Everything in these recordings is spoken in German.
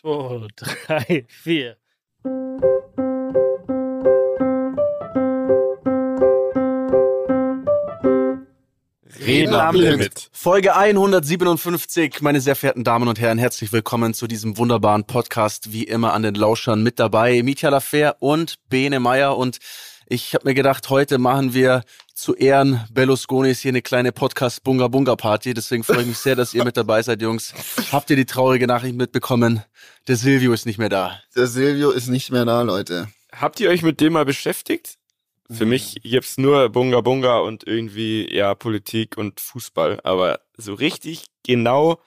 zwei, drei, vier. Reden am Limit. Folge 157, meine sehr verehrten Damen und Herren, herzlich willkommen zu diesem wunderbaren Podcast. Wie immer an den Lauschern mit dabei, Mietja Lafer und Bene Meyer. Und ich habe mir gedacht, heute machen wir zu Ehren Berlusconis hier eine kleine Podcast-Bunga-Bunga-Party. Deswegen freue ich mich sehr, dass ihr mit dabei seid, Jungs. Habt ihr die traurige Nachricht mitbekommen? Der Silvio ist nicht mehr da. Der Silvio ist nicht mehr da, Leute. Habt ihr euch mit dem mal beschäftigt? Für mich gibt's nur Bunga Bunga und irgendwie ja Politik und Fußball, aber so richtig genau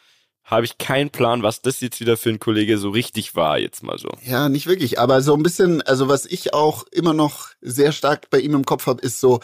habe ich keinen Plan, was das jetzt wieder für ein Kollege so richtig war, jetzt mal so. Ja, nicht wirklich, aber so ein bisschen, also was ich auch immer noch sehr stark bei ihm im Kopf habe, ist so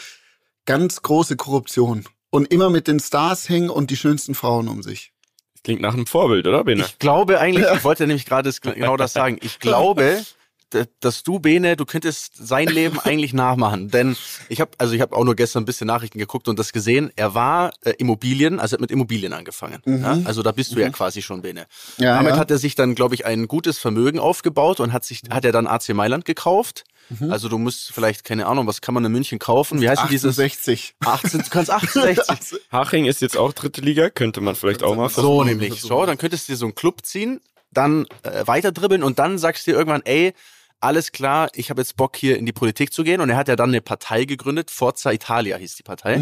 ganz große Korruption und immer mit den Stars hängen und die schönsten Frauen um sich. Das klingt nach einem Vorbild, oder Bene? Ich glaube eigentlich, ich wollte nämlich gerade genau das sagen. Ich glaube, dass du Bene, du könntest sein Leben eigentlich nachmachen, denn ich habe also ich habe auch nur gestern ein bisschen Nachrichten geguckt und das gesehen. Er war äh, Immobilien, also er hat mit Immobilien angefangen. Ja? Also da bist du ja quasi schon Bene. Ja, Damit ja. hat er sich dann, glaube ich, ein gutes Vermögen aufgebaut und hat sich hat er dann AC Mailand gekauft. Also du musst vielleicht keine Ahnung, was kann man in München kaufen? Wie heißt denn dieses 68. 18, du kannst 68 Haching ist jetzt auch dritte Liga, könnte man vielleicht auch mal So nämlich. So, dann könntest du dir so einen Club ziehen, dann äh, weiter dribbeln und dann sagst du dir irgendwann, ey, alles klar, ich habe jetzt Bock hier in die Politik zu gehen. Und er hat ja dann eine Partei gegründet, Forza Italia hieß die Partei.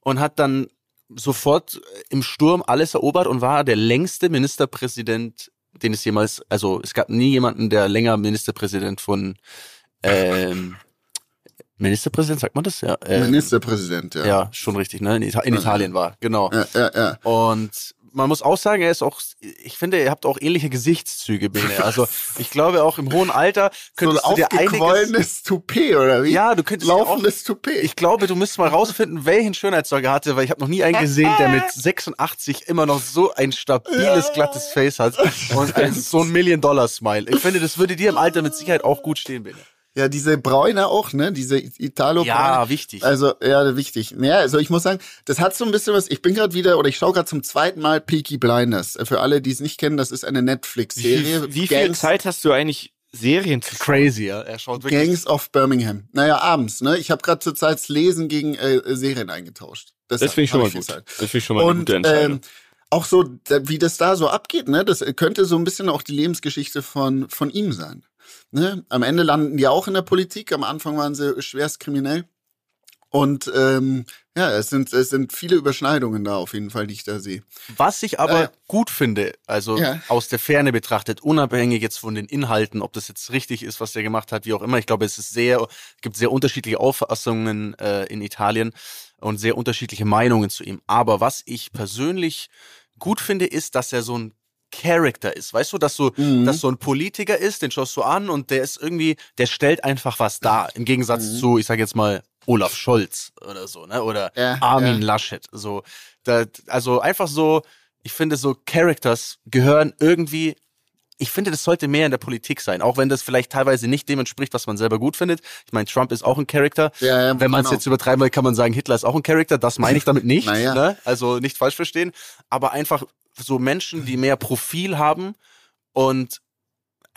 Und hat dann sofort im Sturm alles erobert und war der längste Ministerpräsident, den es jemals, also es gab nie jemanden, der länger Ministerpräsident von ähm, Ministerpräsident, sagt man das? Ja, äh, Ministerpräsident, ja. ja, schon richtig, ne? In, Ita in Italien war, genau. Ja, ja, ja. Und man muss auch sagen, er ist auch, ich finde, ihr habt auch ähnliche Gesichtszüge, Bene. Also ich glaube auch im hohen Alter So ein könntest du dir einiges. Toupet, oder wie? Ja, du könntest dir auch, Laufendes Toupet. ich glaube, du müsstest mal rausfinden, welchen Schönheitssorge er hatte, weil ich habe noch nie einen gesehen, der mit 86 immer noch so ein stabiles, glattes Face hat und ein, so ein Million-Dollar-Smile. Ich finde, das würde dir im Alter mit Sicherheit auch gut stehen, Bene. Ja, diese Bräune auch, ne? Diese italo Ja, wichtig. Also, ja, wichtig. Ja, also ich muss sagen, das hat so ein bisschen was. Ich bin gerade wieder, oder ich schaue gerade zum zweiten Mal Peaky Blinders. Für alle, die es nicht kennen, das ist eine Netflix-Serie. Wie viel Gangs, Zeit hast du eigentlich Serien zu Crazy, ja. Er schaut wirklich. Gangs of Birmingham. Naja, abends, ne? Ich habe gerade zur Zeit das Lesen gegen äh, Serien eingetauscht. Das finde ich schon mal viel gut. Zeit. Das finde ich schon mal eine Und gute Entscheidung. ähm, auch so, wie das da so abgeht, ne? Das könnte so ein bisschen auch die Lebensgeschichte von, von ihm sein. Ne? Am Ende landen die auch in der Politik. Am Anfang waren sie schwerst kriminell. Und ähm, ja, es sind, es sind viele Überschneidungen da auf jeden Fall, die ich da sehe. Was ich aber Äh, gut finde, also ja. aus der Ferne betrachtet, unabhängig jetzt von den Inhalten, ob das jetzt richtig ist, was der gemacht hat, wie auch immer. Ich glaube, es ist sehr, es gibt sehr unterschiedliche Auffassungen äh, in Italien und sehr unterschiedliche Meinungen zu ihm. Aber was ich persönlich gut finde, ist, dass er so ein Character ist. Weißt du, dass so, Mhm. dass so ein Politiker ist, den schaust du an und der ist irgendwie, der stellt einfach was dar. Im Gegensatz Mhm. zu, ich sage jetzt mal, Olaf Scholz oder so, ne? Oder Ja, Armin ja. Laschet. So, da, also einfach so, ich finde so Characters gehören irgendwie, ich finde, das sollte mehr in der Politik sein, auch wenn das vielleicht teilweise nicht dem entspricht, was man selber gut findet. Ich meine, Trump ist auch ein Charakter. Ja, ja, wenn man es genau. jetzt übertreiben will, kann man sagen, Hitler ist auch ein Charakter. Das meine ich damit nicht. Naja. ne? Also nicht falsch verstehen. Aber einfach so Menschen, die mehr Profil haben und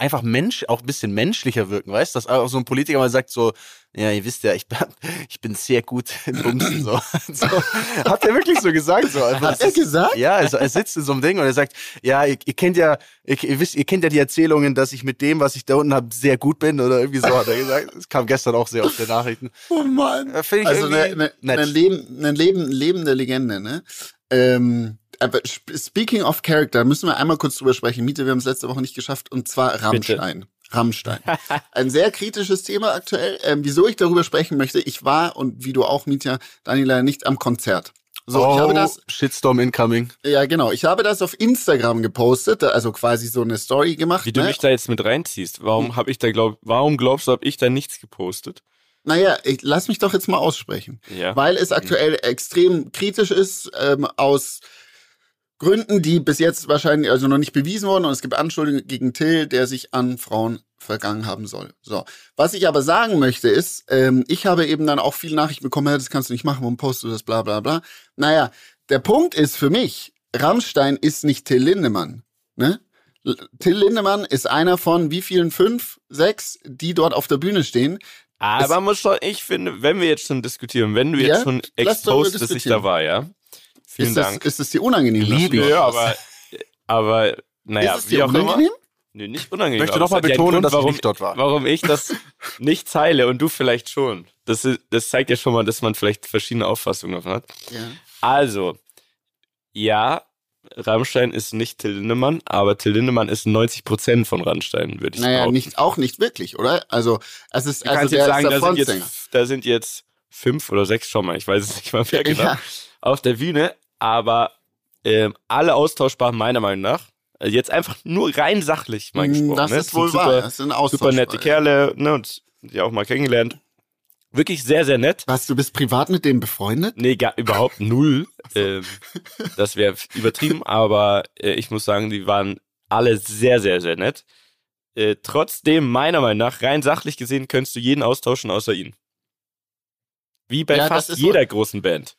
einfach Mensch, auch ein bisschen menschlicher wirken, weißt? Dass auch so ein Politiker mal sagt so, ja, ihr wisst ja, ich bin, ich bin sehr gut im Bumsen, so. so. Hat er wirklich so gesagt, so. Also, Hat er gesagt? Ja, also er sitzt in so einem Ding und er sagt, ja, ihr, ihr kennt ja, ihr, ihr wisst, ihr kennt ja die Erzählungen, dass ich mit dem, was ich da unten habe, sehr gut bin oder irgendwie so, hat er gesagt. Das kam gestern auch sehr auf den Nachrichten. Oh Mann. Äh, also eine, eine, eine, Leben, eine Leben, lebende Legende, ne? Ähm, aber speaking of character, müssen wir einmal kurz drüber sprechen. Miete, wir haben es letzte Woche nicht geschafft, und zwar Rammstein. Rammstein. Ein sehr kritisches Thema aktuell. Ähm, wieso ich darüber sprechen möchte, ich war, und wie du auch, Mietja, Daniel, leider nicht am Konzert. So, oh, ich habe das, Shitstorm incoming. ja genau, ich habe das auf Instagram gepostet, also quasi so eine Story gemacht. Wie du ne? mich da jetzt mit reinziehst. Warum habe ich da glaub, warum glaubst du, habe ich da nichts gepostet? Naja, ich, lass mich doch jetzt mal aussprechen. Ja. Weil es aktuell extrem kritisch ist, ähm, aus Gründen, die bis jetzt wahrscheinlich also noch nicht bewiesen wurden. Und es gibt Anschuldigungen gegen Till, der sich an Frauen vergangen haben soll. So. Was ich aber sagen möchte ist, ähm, ich habe eben dann auch viele Nachrichten bekommen, ja, das kannst du nicht machen, warum postest du das, bla bla bla. Naja, der Punkt ist für mich, Rammstein ist nicht Till Lindemann. Ne? Till Lindemann ist einer von wie vielen? Fünf, sechs, die dort auf der Bühne stehen. Aber man muss schon, ich finde, wenn wir jetzt schon diskutieren, wenn du Ja, jetzt schon exposed, dass ich da war, ja. Vielen ist, das, Dank. ist das dir unangenehm? Liebe du ja, aber, aber, naja, ist es wie dir auch immer. unangenehm? Nee, nicht unangenehm. Ich möchte es nochmal betonen, Grund, dass ich warum, nicht dort war. warum ich das nicht teile und du vielleicht schon. Das, ist, das zeigt ja schon mal, dass man vielleicht verschiedene Auffassungen davon hat. Ja. Also, ja, Rammstein ist nicht Till Lindemann, aber Till Lindemann ist 90% von Rammstein, würde ich Naja, behaupten. nicht, auch nicht wirklich, oder? Also, es ist, Du also kannst der jetzt sagen, ist der da sind, jetzt, da sind jetzt fünf oder sechs, schau mal, ich weiß es nicht mal mehr genau, Ja. auf der Bühne, aber ähm, alle austauschbar, meiner Meinung nach. Also jetzt einfach nur rein sachlich mal gesprochen. Mm, Das ne? ist wohl super, wahr. Das sind super nette. Kerle, ne, und die auch mal kennengelernt. Wirklich sehr, sehr nett. Was, du bist privat mit dem befreundet? Nee, gar, überhaupt null. Ähm, das wäre übertrieben, aber äh, ich muss sagen, die waren alle sehr, sehr, sehr nett. Äh, trotzdem, meiner Meinung nach, rein sachlich gesehen, könntest du jeden austauschen außer ihn. Wie bei Ja, fast jeder großen Band.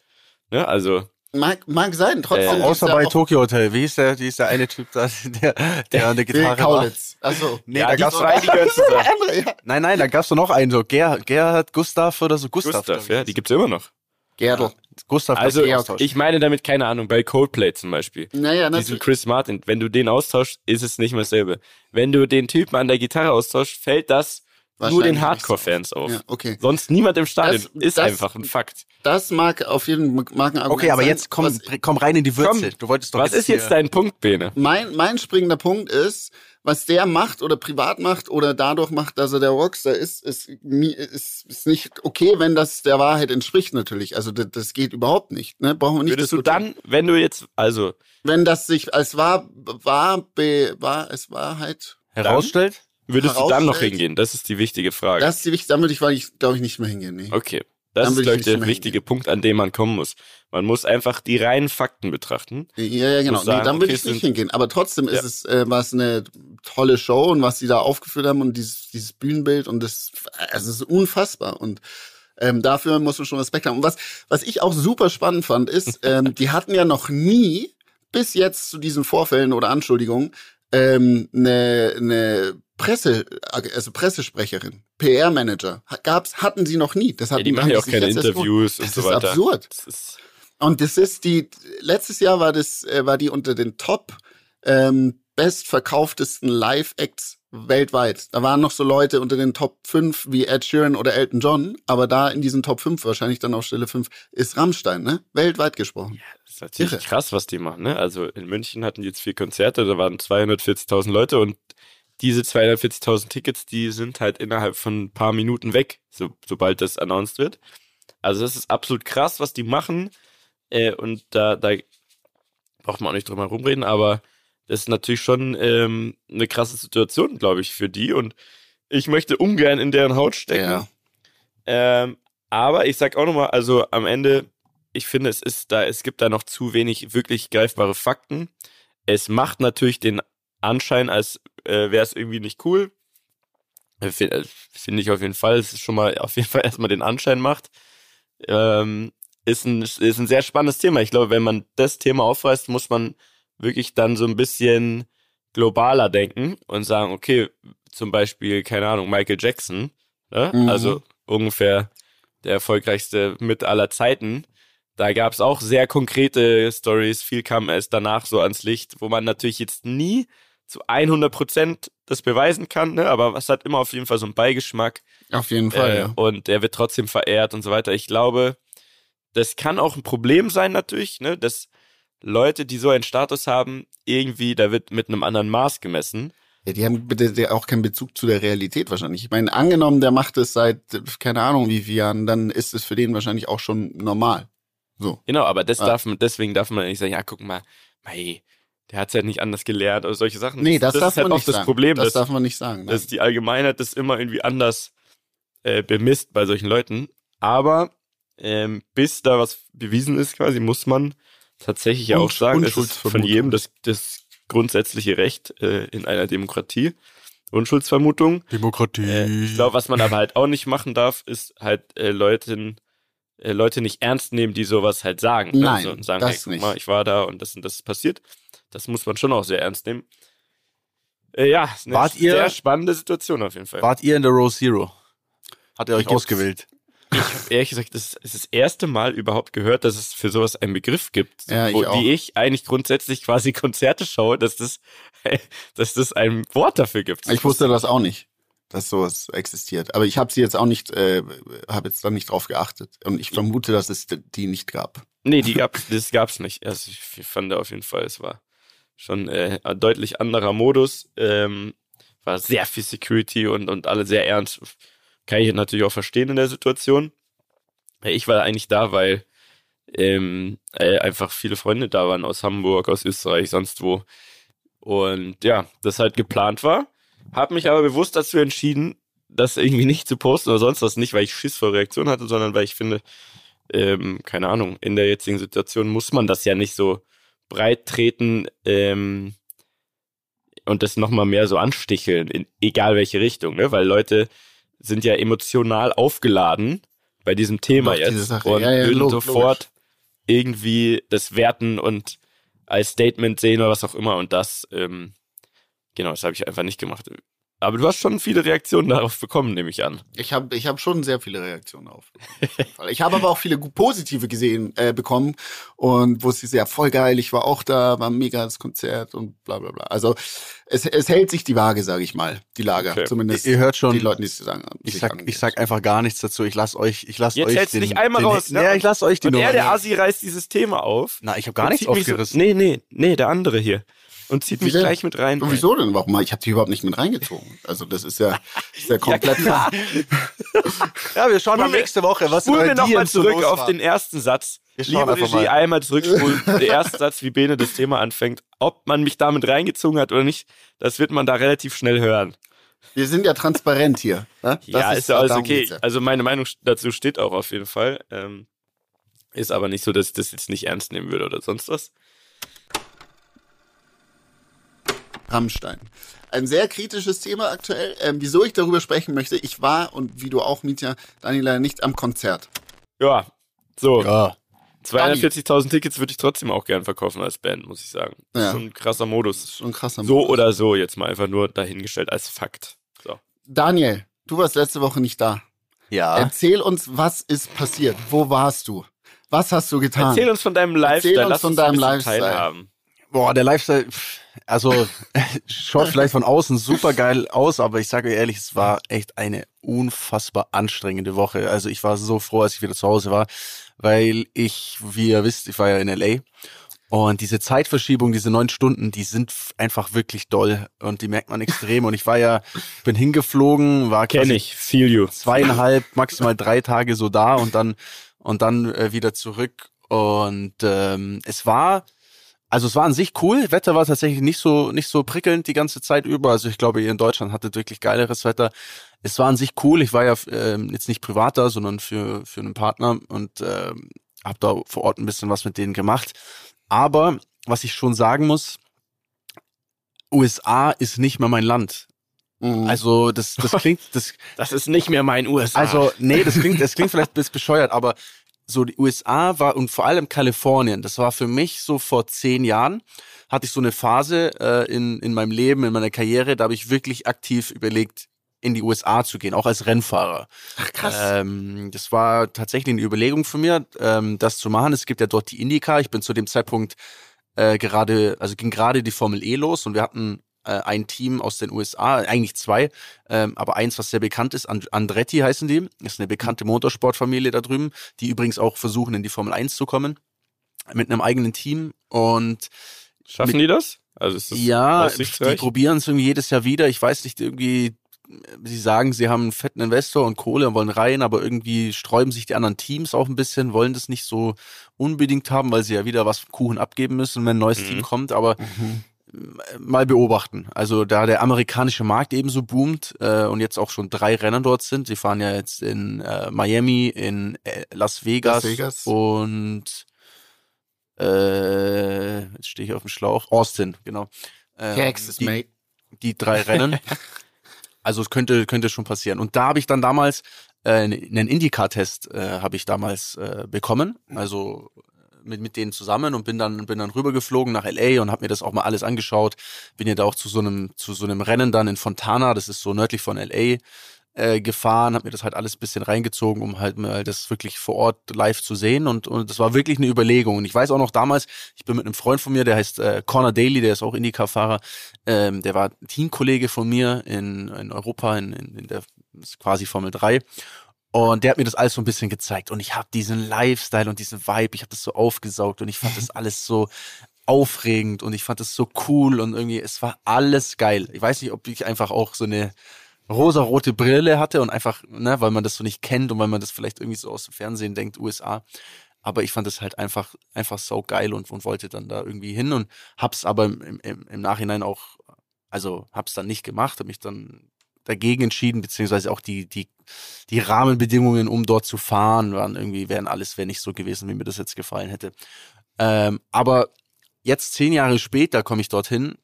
Ne? Also, Mag, mag sein, trotzdem. Äh, ist Außer er bei Tokyo Hotel. Wie hieß der, wie hieß der eine Typ da, der, der an der Bill Gitarre war? Kaulitz. Achso. Nee, ja, da gab's zwei, die gehören zusammen. andere, ja. Nein, nein, da gab's doch noch einen, so Ger, Gerhard, Gustav oder so. Gustav. Gustav, ja, die gibt's immer noch. Gerdl. Gustav, Also, Austausch. ich meine damit, keine Ahnung, bei Coldplay zum Beispiel. Naja, Diesen natürlich. Chris Martin, wenn du den austauschst, ist es nicht mehr dasselbe. Wenn du den Typen an der Gitarre austauschst, fällt das nur den Hardcore-Fans auf. Ja, okay. Sonst niemand im Stadion. Das- ist das- einfach ein Fakt. Das mag auf jeden mag ein Argument okay, aber sein. jetzt komm, Was- komm rein in die Würze. Komm, du wolltest doch Was ist jetzt dein Punkt, Bene? mein, mein springender Punkt ist, was der macht oder privat macht oder dadurch macht, dass er der Rockstar ist, ist, ist, ist nicht okay, wenn das der Wahrheit entspricht natürlich. Also das, das geht überhaupt nicht. Ne? Brauchen wir nicht Würdest du diskutieren. dann, wenn du jetzt, also, Wenn das sich als wahr, wahr, be, wahr, als Wahrheit, herausstellt? Würdest du dann noch hingehen? Das ist die wichtige Frage. das ist die wichtig, damit ich, weil ich, glaube ich, nicht mehr hingehen. Nee. okay. Das Dann ist, würde glaube ich der wichtige Punkt, an dem man kommen muss. Man muss einfach die reinen Fakten betrachten. Ja, ja, genau. sagen, nee, dann würde okay, ich nicht hingehen. Aber trotzdem ist Ja. es, äh, war es eine tolle Show und was sie da aufgeführt haben und dieses, dieses Bühnenbild und das, es ist unfassbar und ähm, dafür muss man schon Respekt haben. Und was, was ich auch super spannend fand, ist, ähm, die hatten ja noch nie bis jetzt zu diesen Vorfällen oder Anschuldigungen ähm, eine, eine Presse, also Pressesprecherin, PR-Manager, gab's, hatten sie noch nie. Das Ja, hatten, die machen haben ja auch keine. Interviews und Das so ist weiter. absurd. Das ist, Und das ist die, letztes Jahr war das, äh, war die unter den Top ähm, bestverkauftesten Live-Acts weltweit. Da waren noch so Leute unter den Top 5 wie Ed Sheeran oder Elton John, aber da in diesen Top 5, wahrscheinlich dann auf Stelle 5, ist Rammstein, ne? Weltweit gesprochen. das ist natürlich Irre. krass, was die machen. Ne? Also in München hatten die jetzt vier Konzerte, da waren 240.000 Leute und diese 240.000 Tickets, die sind halt innerhalb von ein paar Minuten weg, so, sobald das announced wird. Also das ist absolut krass, was die machen. Äh, und da, da braucht man auch nicht drum herum reden, aber das ist natürlich schon ähm, eine krasse Situation, glaube ich, für die. Und ich möchte ungern in deren Haut stecken. Ja. Ähm, aber ich sag auch nochmal, also am Ende, ich finde, es ist da, es gibt da noch zu wenig wirklich greifbare Fakten. Es macht natürlich den Anschein, als äh, wäre es irgendwie nicht cool. Äh, Finde äh, finde ich auf jeden Fall, es ist schon mal auf jeden Fall erstmal den Anschein macht. Ähm, ist ein, ist ein sehr spannendes Thema. Ich glaube, wenn man das Thema aufreißt, muss man wirklich dann so ein bisschen globaler denken und sagen, okay, zum Beispiel, keine Ahnung, Michael Jackson, ne? Mhm. also ungefähr der erfolgreichste mit aller Zeiten. Da gab es auch sehr konkrete Stories, viel kam erst danach so ans Licht, wo man natürlich jetzt nie zu 100 Prozent das beweisen kann, ne? aber es hat immer auf jeden Fall so einen Beigeschmack Auf jeden Fall, äh, ja. und er wird trotzdem verehrt und so weiter. Ich glaube, das kann auch ein Problem sein natürlich, ne? dass Leute, die so einen Status haben, irgendwie, da wird mit einem anderen Maß gemessen. ja. Die haben bitte auch keinen Bezug zu der Realität wahrscheinlich. Ich meine, angenommen, der macht es seit, keine Ahnung wie vielen Jahren, dann ist es für den wahrscheinlich auch schon normal. So. Genau, aber das Ah. darf man, deswegen darf man nicht sagen, ja, guck mal, mei, der hat es halt nicht anders gelernt oder solche Sachen. Nee, das, das darf ist halt man auch nicht das sagen. Problem, das dass, darf man nicht sagen. dass die Allgemeinheit das immer irgendwie anders äh, bemisst bei solchen Leuten. Aber ähm, bis da was bewiesen ist, quasi, muss man tatsächlich ja auch sagen, es ist von jedem das, das grundsätzliche Recht äh, in einer Demokratie. Unschuldsvermutung. Demokratie. Äh, ich glaube, was man aber halt auch nicht machen darf, ist halt äh, Leuten, äh, Leute nicht ernst nehmen, die sowas halt sagen. ne? Nein, so, und sagen, das hey, guck nicht. mal, ich war da und das und das ist passiert. Das muss man schon auch sehr ernst nehmen. Äh, ja, ist eine Wart ihr- sehr spannende Situation auf jeden Fall. Wart ihr in der Row Zero? Hat er euch Gibt's. ausgewählt? Ich habe ehrlich gesagt, das ist das erste Mal überhaupt gehört, dass es für sowas einen Begriff gibt, Ja, ich wo, auch. wie ich eigentlich grundsätzlich quasi Konzerte schaue, dass das, dass das ein Wort dafür gibt. Ich wusste das auch nicht, dass sowas existiert. Aber ich habe sie jetzt auch nicht, äh, habe jetzt dann nicht drauf geachtet. Und ich vermute, dass es die nicht gab. Nee, die das gab's nicht. Also ich, ich fand auf jeden Fall, es war schon äh, deutlich anderer Modus. Ähm, war sehr viel Security und, und alle sehr ernst. Kann ich natürlich auch verstehen in der Situation. Ich war eigentlich da, weil ähm, äh, einfach viele Freunde da waren aus Hamburg, aus Österreich, sonst wo. Und ja, das halt geplant war. Hab mich aber bewusst dazu entschieden, das irgendwie nicht zu posten oder sonst was. Nicht, weil ich Schiss vor Reaktion hatte, sondern weil ich finde, ähm, keine Ahnung, in der jetzigen Situation muss man das ja nicht so breit treten ähm, und das nochmal mehr so ansticheln, in egal welche Richtung, ne? Weil Leute sind ja emotional aufgeladen bei diesem Thema jetzt Sache. und Ja, ja, würden log- sofort irgendwie das werten und als Statement sehen oder was auch immer und das, ähm, genau, das habe ich einfach nicht gemacht. Aber du hast schon viele Reaktionen darauf bekommen, nehme ich an. Ich habe ich hab schon sehr viele Reaktionen auf. ich habe aber auch viele positive gesehen äh, bekommen und wo sie sehr voll geil, ich war auch da, war mega das Konzert und bla bla bla. Also es, es hält sich die Waage, sage ich mal, die Lage. Okay. Zumindest Ihr hört schon, die Leute, die es sagen. Ich sag, ich sag einfach gar nichts dazu. Ich lass euch, ich lass Jetzt euch den, dich einmal den, raus, ne? Ja, ich lass euch die Und er, Nummer. der Asi, reißt dieses Thema auf. Na, ich habe gar nichts aufgerissen. So, nee, nee, nee, der andere hier. Und zieht mich Wie gleich mit rein. Und wieso denn? Warum? Ich habe die überhaupt nicht mit reingezogen. Also das ist ja, ist ja komplett. klar. Ja, wir schauen mal nächste Woche, was Spulen wir nochmal zurück auf war. den ersten Satz. Wir schauen Liebe einfach Regie, mal. einmal zurückspulen. der erste Satz, wie Bene das Thema anfängt. Ob man mich damit reingezogen hat oder nicht, das wird man da relativ schnell hören. Wir sind ja transparent hier. Ne? Das ja, ist ja alles okay. ja. Also meine Meinung dazu steht auch auf jeden Fall. Ähm, ist aber nicht so, dass ich das jetzt nicht ernst nehmen würde oder sonst was. Rammstein. Ein sehr kritisches Thema aktuell. Ähm, wieso ich darüber sprechen möchte, ich war und wie du auch, Mietja, Daniel, leider nicht am Konzert. Ja, so. Ja. 240.000 Tickets würde ich trotzdem auch gern verkaufen als Band, muss ich sagen. Ja. Schon ein krasser Modus. Schon ein krasser So Modus. oder so, jetzt mal einfach nur dahingestellt als Fakt. So. Daniel, du warst letzte Woche nicht da. Ja. Erzähl uns, was ist passiert? Wo warst du? Was hast du getan? Erzähl uns von deinem Lifestyle. uns Lass von uns ein deinem Lifestyle. Teilhaben. Boah, der Lifestyle, pff, also schaut vielleicht von außen super geil aus, aber ich sage euch ehrlich, es war echt eine unfassbar anstrengende Woche. Also ich war so froh, als ich wieder zu Hause war, weil ich, wie ihr wisst, ich war ja in LA und diese Zeitverschiebung, diese neun Stunden, die sind einfach wirklich doll und die merkt man extrem. Und ich war ja, bin hingeflogen, war Kenn ich. Feel you. zweieinhalb, maximal drei Tage so da und dann und dann äh, wieder zurück. Und ähm, es war, also es war an sich cool. Wetter war tatsächlich nicht so nicht so prickelnd die ganze Zeit über. Also ich glaube, ihr in Deutschland hattet wirklich geileres Wetter. Es war an sich cool. Ich war ja ähm, jetzt nicht privat da, sondern für für einen Partner und ähm, habe da vor Ort ein bisschen was mit denen gemacht. Aber was ich schon sagen muss, USA ist nicht mehr mein Land. Mhm. Also das das klingt das Das ist nicht mehr mein USA. also, nee, das klingt, das klingt vielleicht ein bisschen bescheuert, aber so die USA war und vor allem Kalifornien, das war für mich so vor zehn Jahren, hatte ich so eine Phase äh, in, in meinem Leben, in meiner Karriere, da habe ich wirklich aktiv überlegt, in die USA zu gehen, auch als Rennfahrer. Ach, krass. Ähm, das war tatsächlich eine Überlegung von mir, ähm, das zu machen. Es gibt ja dort die IndyCar. Ich bin zu dem Zeitpunkt äh, gerade, also ging gerade die Formel E los und wir hatten ein Team aus den USA, eigentlich zwei, ähm, aber eins, was sehr bekannt ist, And Andretti heißen die, ist eine bekannte Motorsportfamilie da drüben, die übrigens auch versuchen, in die Formel 1 zu kommen, mit einem eigenen Team und Schaffen die das? Also ist das ja, die probieren es irgendwie jedes Jahr wieder. Ich weiß nicht, irgendwie, sie sagen, sie haben einen fetten Investor und Kohle und wollen rein, aber irgendwie sträuben sich die anderen Teams auch ein bisschen, wollen das nicht so unbedingt haben, weil sie ja wieder was vom Kuchen abgeben müssen, wenn ein neues Mhm. Team kommt. Aber mal beobachten. Also da der amerikanische Markt ebenso boomt äh, und jetzt auch schon drei Rennen dort sind. Sie fahren ja jetzt in äh, Miami, in äh, Las, Vegas Las Vegas. und äh, jetzt stehe ich auf dem Schlauch. Austin, genau. Äh, Texas, die, mate. die drei Rennen. also es könnte könnte schon passieren. Und da habe ich dann damals äh, einen IndyCar-Test äh, habe ich damals äh, bekommen. Also mit, mit denen zusammen und bin dann, bin dann rübergeflogen nach LA und habe mir das auch mal alles angeschaut. Bin ja da auch zu so einem, zu so einem Rennen dann in Fontana, das ist so nördlich von LA, äh, gefahren, habe mir das halt alles bisschen reingezogen, um halt mal das wirklich vor Ort live zu sehen und und das war wirklich eine Überlegung und ich weiß auch noch damals, ich bin mit einem Freund von mir, der heißt äh, Connor Daly, der ist auch Indycar-Fahrer, ähm, der war Teamkollege von mir in, in Europa in, in, in der quasi Formel 3 und der hat mir das alles so ein bisschen gezeigt und ich habe diesen Lifestyle und diesen Vibe, ich habe das so aufgesaugt und ich fand das alles so aufregend und ich fand das so cool und irgendwie es war alles geil. Ich weiß nicht, ob ich einfach auch so eine rosarote Brille hatte und einfach, ne, weil man das so nicht kennt und weil man das vielleicht irgendwie so aus dem Fernsehen denkt, USA. Aber ich fand es halt einfach, einfach so geil und, und wollte dann da irgendwie hin und hab's aber im, im, im Nachhinein auch, also hab's dann nicht gemacht, habe mich dann dagegen entschieden, beziehungsweise auch die, die, die Rahmenbedingungen, um dort zu fahren, waren irgendwie, wären alles wäre nicht so gewesen, wie mir das jetzt gefallen hätte. Ähm, aber jetzt zehn Jahre später komme ich dorthin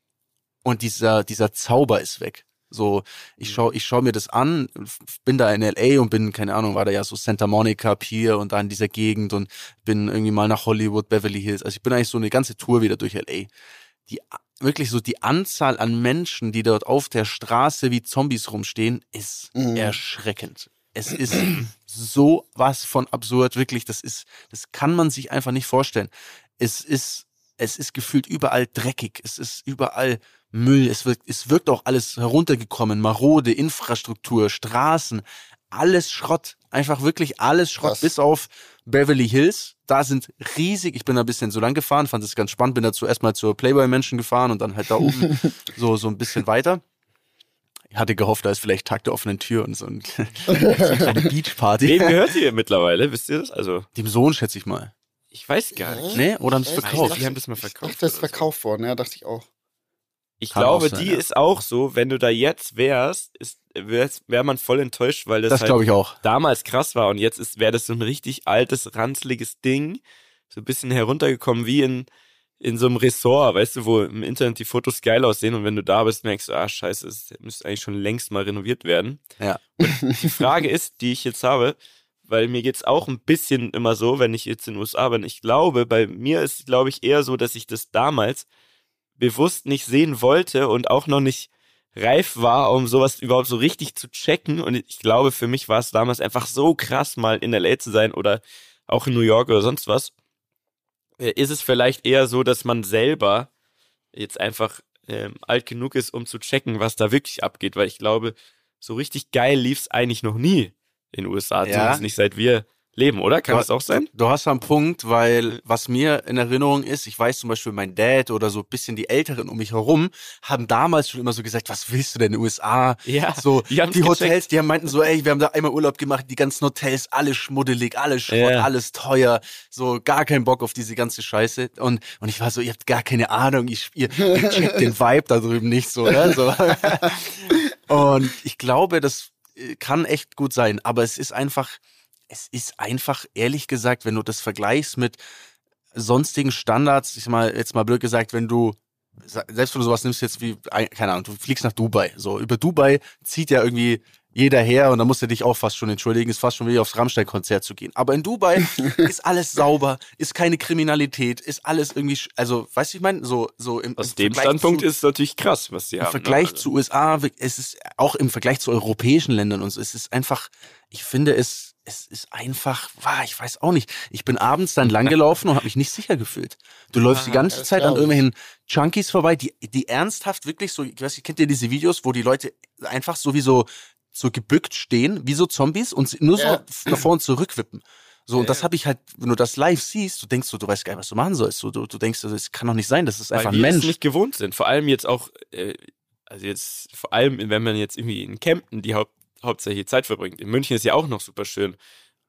und dieser, dieser Zauber ist weg. So, ich schau, ich schau mir das an, bin da in LA und bin, keine Ahnung, war da ja so Santa Monica Pier und da in dieser Gegend und bin irgendwie mal nach Hollywood, Beverly Hills. Also ich bin eigentlich so eine ganze Tour wieder durch LA. Die, wirklich so die Anzahl an Menschen, die dort auf der Straße wie Zombies rumstehen, ist mhm. erschreckend. Es ist so was von absurd, wirklich. Das ist, das kann man sich einfach nicht vorstellen. Es ist, es ist gefühlt überall dreckig. Es ist überall Müll, es wirkt, es wirkt auch alles heruntergekommen, marode, Infrastruktur, Straßen, alles Schrott, einfach wirklich alles Schrott, Krass. bis auf Beverly Hills. Da sind riesig, ich bin da ein bisschen so lang gefahren, fand es ganz spannend, bin dazu erstmal zur Playboy-Menschen gefahren und dann halt da oben so, so ein bisschen weiter. Ich hatte gehofft, da ist vielleicht Tag der offenen Tür und so, ein, so eine Beachparty. Wem gehört ihr mittlerweile, wisst ihr das? Also Dem Sohn, schätze ich mal. Ich weiß gar nicht. Nee, oder haben sie es verkauft? Die haben das mal verkauft. Ich dachte, das ist verkauft worden, ja, dachte ich auch. Ich Kann glaube, sein, die ja. ist auch so, wenn du da jetzt wärst, wäre wär man voll enttäuscht, weil das, das halt damals krass war und jetzt wäre das so ein richtig altes, ranzliges Ding, so ein bisschen heruntergekommen wie in, in so einem Ressort, weißt du, wo im Internet die Fotos geil aussehen und wenn du da bist, merkst du, ah scheiße, es müsste eigentlich schon längst mal renoviert werden. Ja. Und die Frage ist, die ich jetzt habe, weil mir geht's auch ein bisschen immer so, wenn ich jetzt in den USA bin, ich glaube, bei mir ist, glaube ich, eher so, dass ich das damals bewusst nicht sehen wollte und auch noch nicht reif war, um sowas überhaupt so richtig zu checken. Und ich glaube, für mich war es damals einfach so krass, mal in LA zu sein oder auch in New York oder sonst was. Äh, ist es vielleicht eher so, dass man selber jetzt einfach ähm, alt genug ist, um zu checken, was da wirklich abgeht, weil ich glaube, so richtig geil lief es eigentlich noch nie in den USA, ja. zumindest nicht seit wir leben, oder? Kann du, das auch sein? Du hast einen Punkt, weil was mir in Erinnerung ist, ich weiß zum Beispiel, mein Dad oder so ein bisschen die Älteren um mich herum haben damals schon immer so gesagt, was willst du denn in den USA? Ja, so die, die Hotels, die haben meinten so, ey, wir haben da einmal Urlaub gemacht, die ganzen Hotels, alles schmuddelig, alles Schrott, ja. alles teuer, so gar keinen Bock auf diese ganze Scheiße. Und, und ich war so, ihr habt gar keine Ahnung, ich, ihr, ihr checkt den Vibe da drüben nicht so, ne? so. Und ich glaube, das kann echt gut sein, aber es ist einfach, es ist einfach, ehrlich gesagt, wenn du das vergleichst mit sonstigen Standards, ich mal, jetzt mal blöd gesagt, wenn du, selbst wenn du sowas nimmst jetzt wie, keine Ahnung, du fliegst nach Dubai, so, über Dubai zieht ja irgendwie jeder her und da musst du dich auch fast schon entschuldigen, ist fast schon wie aufs Rammstein-Konzert zu gehen. Aber in Dubai ist alles sauber, ist keine Kriminalität, ist alles irgendwie, also, weißt du, ich meine, so, so im, Aus im dem Vergleich Standpunkt zu, ist es natürlich krass, was sie im haben. Im Vergleich ne? zu USA, es ist auch im Vergleich zu europäischen Ländern und so, es ist einfach, ich finde es, es ist einfach, wow, ich weiß auch nicht. Ich bin abends dann langgelaufen und habe mich nicht sicher gefühlt. Du läufst ah, die ganze Zeit an irgendwelchen Junkies vorbei, die, die ernsthaft wirklich so, ich weiß nicht, kennt ihr diese Videos, wo die Leute einfach sowieso so gebückt stehen, wie so Zombies und nur so ja. nach vorne zurückwippen. So, und ja, das habe ich halt, wenn du das live siehst, du denkst so, du weißt gar nicht, was du machen sollst. So, du, du denkst, das kann doch nicht sein, das ist einfach Weil ein Mensch. Es nicht gewohnt sind. Vor allem jetzt auch, äh, also jetzt, vor allem, wenn man jetzt irgendwie in Kempten die Haupt, hauptsächlich Zeit verbringt. In München ist ja auch noch super schön.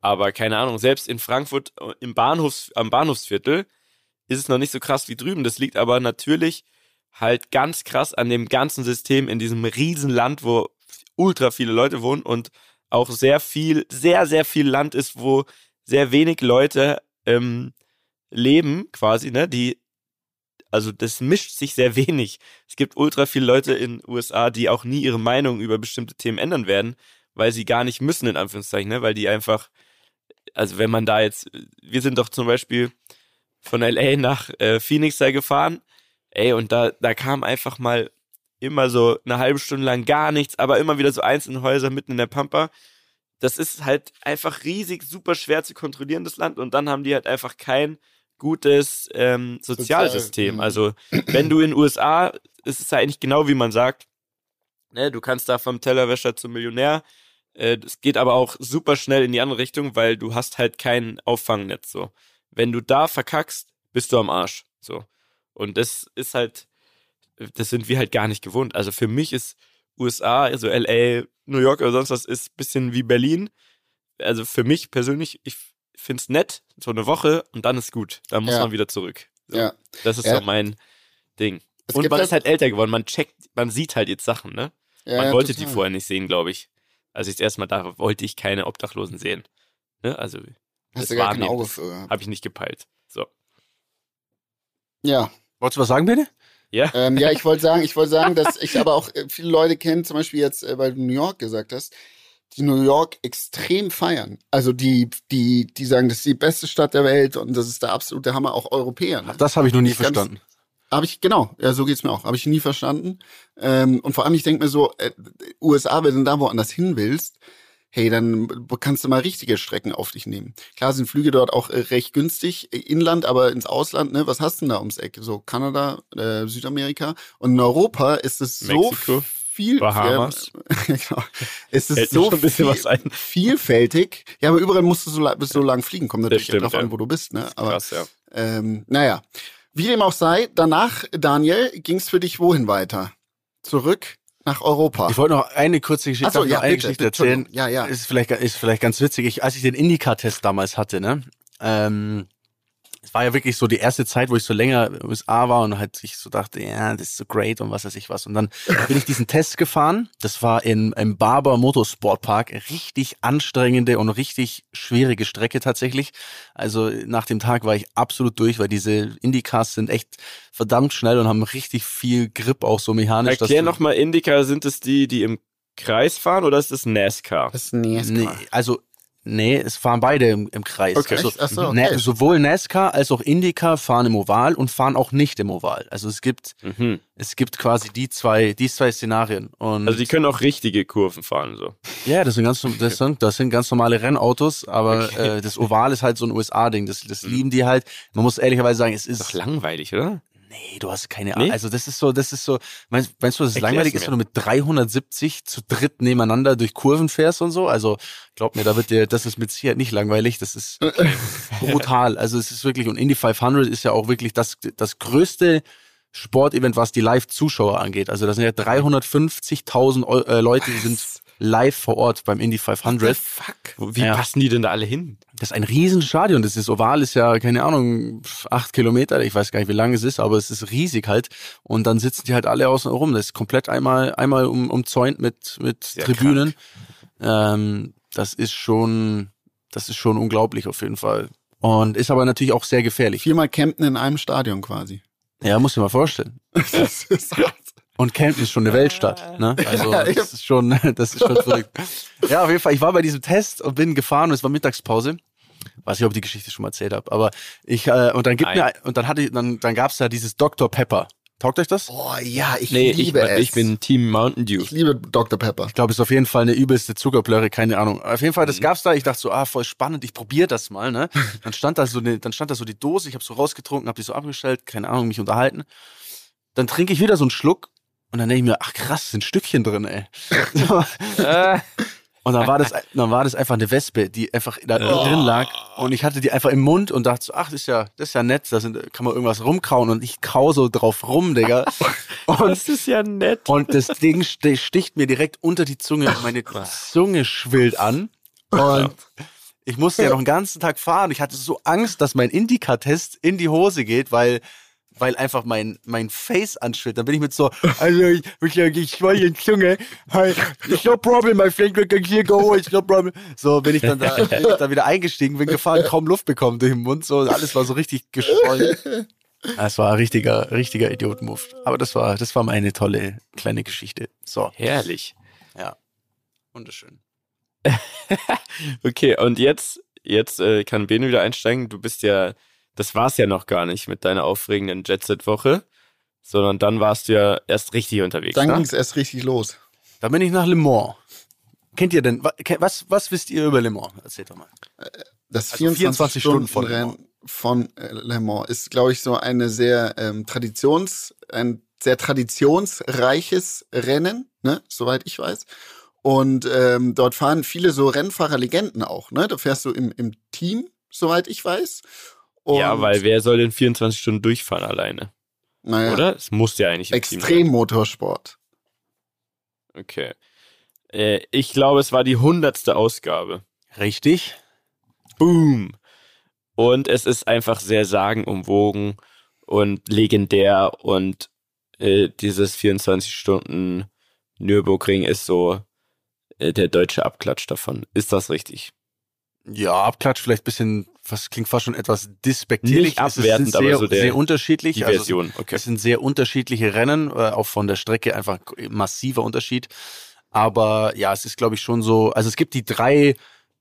Aber keine Ahnung, selbst in Frankfurt äh, im Bahnhofs, am Bahnhofsviertel ist es noch nicht so krass wie drüben. Das liegt aber natürlich halt ganz krass an dem ganzen System in diesem Riesenland, wo ultra viele Leute wohnen und auch sehr viel, sehr, sehr viel Land ist, wo sehr wenig Leute ähm, leben, quasi, ne, die, also das mischt sich sehr wenig. Es gibt ultra viele Leute in USA, die auch nie ihre Meinung über bestimmte Themen ändern werden, weil sie gar nicht müssen, in Anführungszeichen, ne, weil die einfach, also wenn man da jetzt, wir sind doch zum Beispiel von LA nach äh, Phoenix da gefahren. Ey, und da, da kam einfach mal immer so eine halbe Stunde lang gar nichts, aber immer wieder so einzelne Häuser mitten in der Pampa. Das ist halt einfach riesig, super schwer zu kontrollieren, das Land. Und dann haben die halt einfach kein gutes ähm, Sozialsystem. Sozial, also, wenn du in den USA, ist es eigentlich genau wie man sagt, ne, du kannst da vom Tellerwäscher zum Millionär. Äh, Es geht aber auch super schnell in die andere Richtung, weil du hast halt kein Auffangnetz. So, wenn du da verkackst, bist du am Arsch. So, und das ist halt, das sind wir halt gar nicht gewohnt. Also für mich ist USA, also LA, New York oder sonst was, ist ein bisschen wie Berlin. Also für mich persönlich, ich finde es nett, so eine Woche und dann ist gut. Dann muss Ja. man wieder zurück. So, Ja. Das ist Ja. so mein Ding. Es und man halt- ist halt älter geworden, man checkt, man sieht halt jetzt Sachen, ne? Ja, man ja, wollte total. die vorher nicht sehen, glaube ich. Als ich das erste Mal da war, wollte ich keine Obdachlosen sehen. Ne? Also, Hast das du gar war habe ich nicht gepeilt. So. Ja. Wolltest du was sagen, bitte? Ja. Ähm, ja, ich wollte sagen, ich wollte sagen, dass ich aber auch äh, viele Leute kenne, zum Beispiel jetzt, äh, weil du New York gesagt hast, die New York extrem feiern. Also die, die, die sagen, das ist die beste Stadt der Welt und das ist der absolute Hammer, auch Europäer. Ne? Das habe ich noch nie Ich verstanden. Habe ich, genau, ja, so geht's mir auch. Habe ich nie verstanden. Ähm, und vor allem, ich denke mir so, äh, USA, wenn du da woanders hin willst, hey, dann kannst du mal richtige Strecken auf dich nehmen. Klar sind Flüge dort auch äh, recht günstig, äh, Inland, aber ins Ausland, ne, was hast du denn da ums Eck? So Kanada, äh, Südamerika. Und in Europa ist es so Mexiko, viel. Bahamas. Ja, genau. Es ist so schon ein bisschen viel, was ein. vielfältig. Ja, aber überall musst du so, bis so lang fliegen. Kommt natürlich stimmt, darauf ja. an, wo du bist, ne? Aber Krass, ja. ähm, naja, wie dem auch sei, danach, Daniel, ging's für dich wohin weiter? Zurück nach Europa. Ich wollte noch eine kurze Geschichte, so, ja, eine bitte, Geschichte bitte, erzählen. Ja, ja. Ist vielleicht, ist vielleicht ganz witzig. Ich, als ich den Indica-Test damals hatte, ne, ähm, es war ja wirklich so die erste Zeit, wo ich so länger in den USA war und halt ich so dachte, ja, das ist so great und was weiß ich was. Und dann bin ich diesen Test gefahren. Das war in, im Barber Motorsportpark. Richtig anstrengende und richtig schwierige Strecke tatsächlich. Also nach dem Tag war ich absolut durch, weil diese Indicas sind echt verdammt schnell und haben richtig viel Grip auch so mechanisch. Erklär nochmal, Indica, sind es die, die im Kreis fahren oder ist das NASCAR? Das ist NASCAR. Nee, also, nee, es fahren beide im, im Kreis. Okay. Also, so, Na- okay. sowohl NASCAR als auch Indica fahren im Oval und fahren auch nicht im Oval. Also es gibt, Mhm. es gibt quasi die zwei, die zwei Szenarien. Und Also die können auch richtige Kurven fahren, so. ja, das sind ganz, das sind, das sind ganz normale Rennautos, aber Okay. äh, das Oval ist halt so ein USA-Ding. Das, das lieben die halt. Man muss ehrlicherweise sagen, es Ist ist doch langweilig, oder? Nee, du hast keine Nee? Ahnung. Also das ist so, das ist so, meinst, meinst du, das ist Erklär's langweilig mir. ist, wenn du mit 370 zu dritt nebeneinander durch Kurven fährst und so? Also glaub mir, da wird dir, das ist mit Sicherheit nicht langweilig, das ist brutal. Also es ist wirklich, und Indy 500 ist ja auch wirklich das, das größte Sportevent, was die Live-Zuschauer angeht. Also da sind ja 350.000 Eu- äh, Leute, die sind live vor Ort beim Indy 500. Fuck. Wie Ja. passen die denn da alle hin? Das ist ein Riesenstadion. Das ist Oval ist ja, keine Ahnung, acht Kilometer. Ich weiß gar nicht, wie lang es ist, aber es ist riesig halt. Und dann sitzen die halt alle außen rum. Das ist komplett einmal, einmal um, umzäunt mit, mit Sehr Tribünen. Ähm, das ist schon, das ist schon unglaublich auf jeden Fall. Und ist aber natürlich auch sehr gefährlich. Viermal Campen in einem Stadion quasi. Ja, muss dir mal vorstellen. Das ist hart. Und Camden ist schon eine Weltstadt, ne? Also Ja, das ist schon, das ist schon verrückt. Ja, auf jeden Fall. Ich war bei diesem Test und bin gefahren und es war Mittagspause. Weiß nicht, ob ich die Geschichte schon mal erzählt habe, aber ich äh, und dann gibt Nein. mir und dann hatte ich dann dann gab's ja dieses Dr Pepper. Taugt euch das? Boah, ja, ich Nee, ich, liebe es. ich bin Team Mountain Dew. ich liebe Dr. Pepper. Ich glaube, es ist auf jeden Fall eine übelste Zuckerplörre, keine Ahnung. Auf jeden Fall, Mhm. das gab's da. Ich dachte so, ah, voll spannend, ich probiere das mal, ne? Dann stand da so eine, dann stand da so die Dose, ich habe so rausgetrunken, habe die so abgestellt, keine Ahnung, mich unterhalten. Dann trinke ich wieder so einen Schluck und dann denke ich mir, ach krass, sind Stückchen drin, ey. Und dann war das, dann war das einfach eine Wespe, die einfach da drin lag. Und ich hatte die einfach im Mund und dachte so, ach, das ist ja, das ist ja nett, da sind, kann man irgendwas rumkauen und ich kau so drauf rum, Digga. Und, das ist ja nett. und das Ding sti- sticht mir direkt unter die Zunge und meine Zunge schwillt an. Und ich musste ja noch den ganzen Tag fahren. Ich hatte so Angst, dass mein Indica-Test in die Hose geht, weil weil einfach mein, mein Face anschwillt. Dann bin ich mit so, also ich, ich, ich schwöre Zunge, it's no problem, my friend, we can here go, it's no problem. So bin ich dann da, bin ich da wieder eingestiegen, bin gefahren, kaum Luft bekommen durch den Mund, so, alles war so richtig geschwollen. Das war ein richtiger, richtiger Idiotenmove. Aber das war, das war meine tolle kleine Geschichte. So, Herrlich. ja. Wunderschön. Okay, und jetzt, jetzt äh, kann Bene wieder einsteigen. Du bist ja das war's ja noch gar nicht mit deiner aufregenden Jet-Set-Woche, sondern dann warst du ja erst richtig unterwegs. Dann ne? ging's erst richtig los. Da bin ich nach Le Mans. Kennt ihr denn, was, was wisst ihr über Le Mans? Erzählt doch mal. Das Also 24 Stunden von Le 24-Stunden-Rennen von äh, Le Mans ist, glaube ich, so eine sehr ähm, Traditions, ein sehr traditionsreiches Rennen, ne, soweit ich weiß. Und ähm, dort fahren viele so Rennfahrerlegenden auch, ne? Da fährst du im, im Team, soweit ich weiß. Und, Ja, weil wer soll denn 24 Stunden durchfahren alleine? naja, Oder? Es muss ja eigentlich. Extremmotorsport. Okay. Äh, ich glaube, es war die hundertste Ausgabe. Richtig. Boom. Und es ist einfach sehr sagenumwogen und legendär und äh, dieses 24 Stunden Nürburgring ist so äh, der deutsche Abklatsch davon. Ist das richtig? Ja, Abklatsch vielleicht ein bisschen, was klingt fast schon etwas despektierlich. Nicht abwertend, sind aber sehr, so der- sehr unterschiedlich. Die Also, Version, okay. Es sind sehr unterschiedliche Rennen, äh, auch von der Strecke einfach ein massiver Unterschied. Aber ja, es ist, glaube ich, schon so. Also es gibt die drei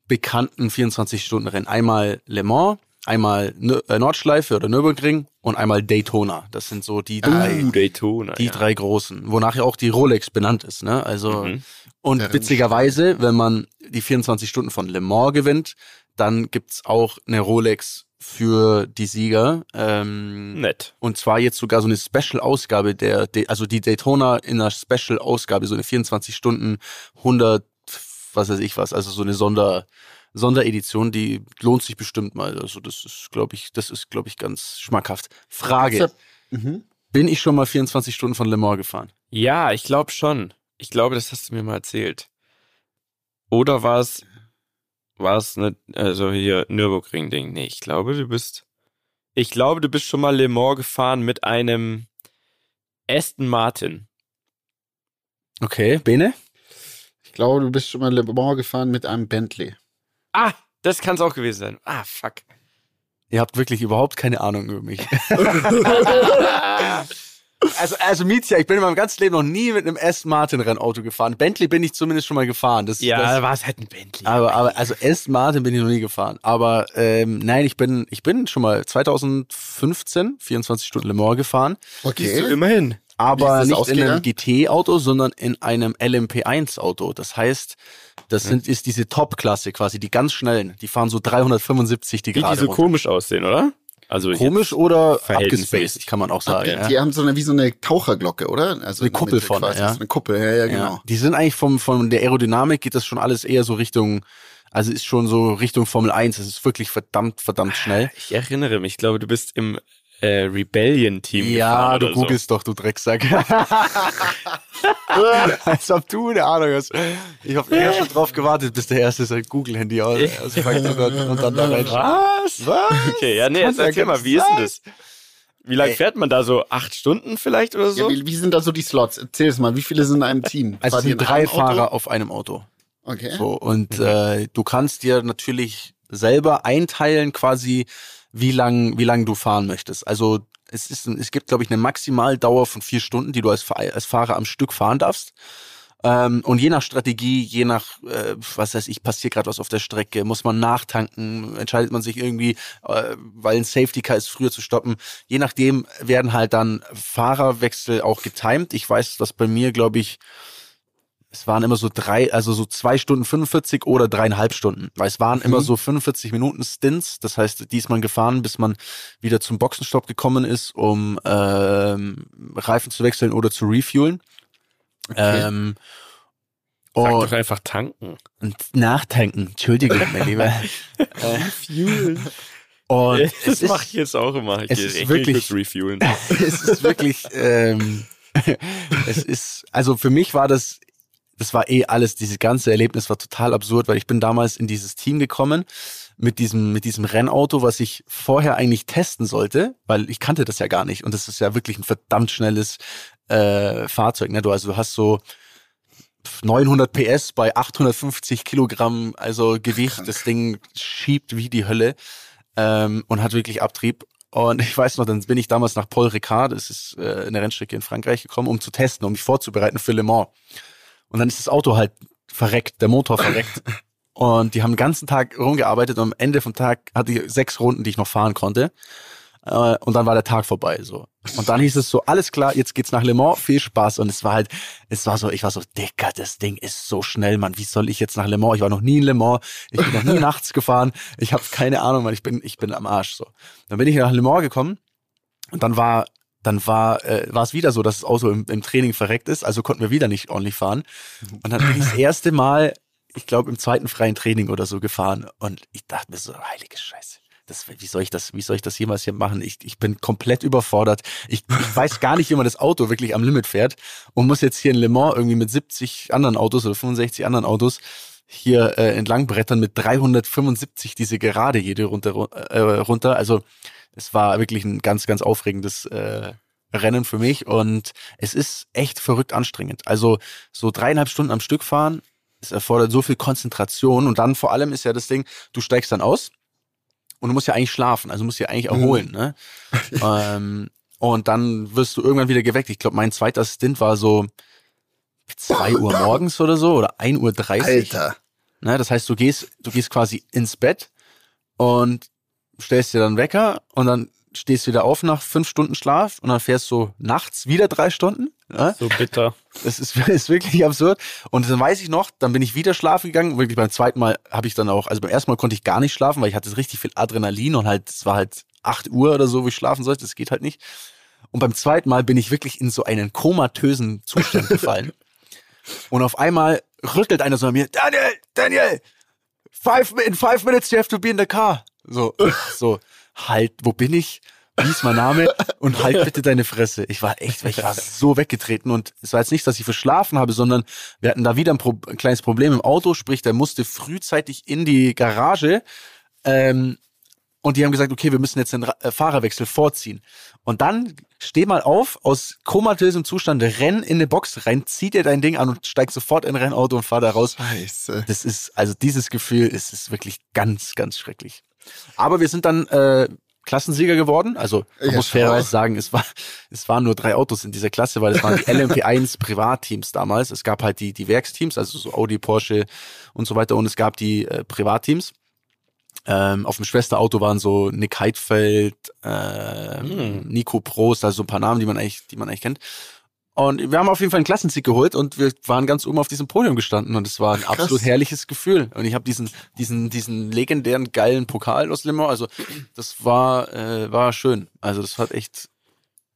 bekannten 24-Stunden-Rennen. Einmal Le Mans, einmal äh, Nordschleife oder Nürburgring und einmal Daytona. Das sind so die drei, Uh, Daytona. die ja. drei großen, wonach ja auch die Rolex benannt ist. Ne? Also Mhm. und witzigerweise, wenn man die 24 Stunden von Le Mans gewinnt, dann gibt's auch eine Rolex für die Sieger. Ähm, Nett. und zwar jetzt sogar so eine Special-Ausgabe der, der, also die Daytona in einer Special-Ausgabe, so eine 24 Stunden, 100, was weiß ich was, also so eine Sonder, Sonderedition, die lohnt sich bestimmt mal. Also das ist, glaube ich, das ist, glaube ich, ganz schmackhaft. Frage, Mhm. bin ich schon mal 24 Stunden von Le Mans gefahren? Ja, ich glaube schon. Ich glaube, das hast du mir mal erzählt. Oder war es, war es ne, also hier Nürburgring-Ding? Nee, ich glaube, du bist, ich glaube, du bist schon mal Le Mans gefahren mit einem Aston Martin. Okay, Bene? Ich glaube, du bist schon mal Le Mans gefahren mit einem Bentley. Ah, das kann es auch gewesen sein. Ah, fuck. Ihr habt wirklich überhaupt keine Ahnung über mich. also, also Mietja, ich bin in meinem ganzen Leben noch nie mit einem Aston Martin Rennauto gefahren. Bentley bin ich zumindest schon mal gefahren. Das, das, war es halt ein Bentley. aber, aber also Aston Martin bin ich noch nie gefahren. Aber ähm, nein, ich bin, ich bin schon mal 2015 24 Stunden Le Mans gefahren. Okay. immerhin. Aber nicht in einem ausgegangen? GT-Auto, sondern in einem LMP1-Auto. Das heißt, das sind, ist diese Top-Klasse quasi, die ganz schnellen. Die fahren so 375 die die gerade so runter. komisch aussehen, oder? Also Komisch oder abgespaced, kann man auch sagen. Die, ja. die haben so eine wie so eine Taucherglocke, oder? Also Eine Kuppel vorne, quasi. ja. So eine Kuppel, ja, ja, genau. Ja, die sind eigentlich vom, von der Aerodynamik geht das schon alles eher so Richtung, also ist schon so Richtung Formel 1. Es ist wirklich verdammt, verdammt schnell. Ich erinnere mich, ich glaube, du bist im äh, Rebellion-Team Ja, du oder so. googelst doch, du Drecksack. Als ob du eine Ahnung hast. Ich habe hab schon drauf gewartet, bis der erste sein Google-Handy aus, auspackt und, dann- und dann da rein. Was? Was? Okay, ja, nee, jetzt erzähl mal, wie ist denn das? Wie lange fährt man da so? Acht Stunden vielleicht oder so? Ja, wie, wie sind da so die Slots? Erzähl es mal, wie viele sind in einem Team? Also sind in drei? Fahrer auf einem Auto. Okay. So, und äh, du kannst dir natürlich selber einteilen, quasi, wie lang, wie lang du fahren möchtest. Also es ist, es gibt, glaube ich, eine Maximaldauer von vier Stunden, die du als, als Fahrer am Stück fahren darfst. Ähm, und je nach Strategie, je nach, äh, was weiß ich, passiert gerade was auf der Strecke, muss man nachtanken, entscheidet man sich irgendwie, äh, weil ein Safety Car ist, früher zu stoppen. Je nachdem werden halt dann Fahrerwechsel auch getimed. Ich weiß, dass bei mir, glaube ich, es waren immer so drei, also so zwei Stunden 45 oder dreieinhalb Stunden. Weil es waren immer so 45 Minuten Stints. Das heißt, die ist man gefahren, bis man wieder zum Boxenstopp gekommen ist, um ähm, Reifen zu wechseln oder zu refuelen. Ähm, Sag und, doch einfach tanken. und nachtanken. Entschuldigung, mein Lieber. Fuel. und das mache ich jetzt auch immer. Ich es ist wirklich- refuelen. es ist wirklich, ähm, es ist, also für mich war das, das war eh alles, dieses ganze Erlebnis war total absurd, weil ich bin damals in dieses Team gekommen mit diesem, mit diesem Rennauto, was ich vorher eigentlich testen sollte, weil ich kannte das ja gar nicht und das ist ja wirklich ein verdammt schnelles äh, Fahrzeug. Ne? Du, also du hast so 900 PS bei 850 Kilogramm, also Gewicht. Krank. Das Ding schiebt wie die Hölle ähm, und hat wirklich Abtrieb. Und ich weiß noch, dann bin ich damals nach Paul Ricard, das ist äh, eine Rennstrecke in Frankreich gekommen, um zu testen, um mich vorzubereiten für Le Mans. Und dann ist das Auto halt verreckt, der Motor verreckt. Und die haben den ganzen Tag rumgearbeitet und am Ende vom Tag hatte ich sechs Runden, die ich noch fahren konnte. Äh, und dann war der Tag vorbei, so. Und dann hieß es so, alles klar, jetzt geht's nach Le Mans, viel Spaß. Und es war halt, es war so, ich war so, Dicker, das Ding ist so schnell, Mann. Wie soll ich jetzt nach Le Mans? Ich war noch nie in Le Mans. Ich bin noch nie nachts gefahren. Ich habe keine Ahnung, Mann. Ich bin, ich bin am Arsch, so. Dann bin ich nach Le Mans gekommen und dann war dann war äh, war es wieder so, dass das Auto im, im Training verreckt ist, also konnten wir wieder nicht ordentlich fahren. Und dann bin ich das erste Mal, ich glaube im zweiten freien Training oder so gefahren und ich dachte mir so, heilige Scheiße. Das, wie soll ich das, wie soll ich das jemals hier machen? Ich, ich bin komplett überfordert. Ich, ich weiß gar nicht, wie man das Auto wirklich am Limit fährt und muss jetzt hier in Le Mans irgendwie mit 70 anderen Autos oder 65 anderen Autos hier äh, entlang brettern mit 375 diese Gerade jede runter, äh, runter. Also es war wirklich ein ganz, ganz aufregendes äh, Rennen für mich und es ist echt verrückt anstrengend. Also so dreieinhalb Stunden am Stück fahren, es erfordert so viel Konzentration und dann vor allem ist ja das Ding, du steigst dann aus und du musst ja eigentlich schlafen, also musst ja eigentlich erholen. Mhm. Ne? ähm, und dann wirst du irgendwann wieder geweckt. Ich glaube, mein zweiter Stint war so zwei Uhr morgens oder so oder ein Uhr. dreißig. Alter. Ne? Das heißt, du gehst, du gehst quasi ins Bett und stellst dir dann Wecker und dann stehst du wieder auf nach fünf Stunden Schlaf und dann fährst du nachts wieder drei Stunden. Ja? So bitter. Das ist, ist wirklich absurd. Und dann weiß ich noch, dann bin ich wieder schlafen gegangen. Wirklich beim zweiten Mal habe ich dann auch, also beim ersten Mal konnte ich gar nicht schlafen, weil ich hatte richtig viel Adrenalin und halt, es war halt acht Uhr oder so, wo ich schlafen sollte. Das geht halt nicht. Und beim zweiten Mal bin ich wirklich in so einen komatösen Zustand gefallen. und auf einmal rüttelt einer so an mir, Daniel, Daniel, five, in five minutes you have to be in the car. So, so, halt, wo bin ich? Wie ist mein Name? Und halt bitte deine Fresse. Ich war echt, ich war so weggetreten und es war jetzt nicht, dass ich verschlafen habe, sondern wir hatten da wieder ein, Pro ein kleines Problem im Auto, sprich, der musste frühzeitig in die Garage. Ähm, und die haben gesagt, okay, wir müssen jetzt den äh, Fahrerwechsel vorziehen. Und dann steh mal auf, aus komatösem Zustand, renn in eine Box rein, zieh dir dein Ding an und steig sofort in ein Rennauto und fahr da raus. Scheiße. Das ist, also dieses Gefühl, ist, ist wirklich ganz, ganz schrecklich. Aber wir sind dann äh, Klassensieger geworden. Also man ja, muss fairerweise sagen, es war es waren nur drei Autos in dieser Klasse, weil es waren die LMP1 Privatteams damals. Es gab halt die die Werksteams, also so Audi, Porsche und so weiter und es gab die äh, Privatteams. Ähm, auf dem Schwesterauto waren so Nick Heidfeld, äh, hm. Nico Prost, also so ein paar Namen, die man eigentlich, die man eigentlich kennt. Und wir haben auf jeden Fall einen Klassensieg geholt und wir waren ganz oben auf diesem Podium gestanden und es war ein Ach, absolut herrliches Gefühl. Und ich habe diesen, diesen, diesen legendären geilen Pokal aus Limmer. Also das war, äh, war schön. Also das hat echt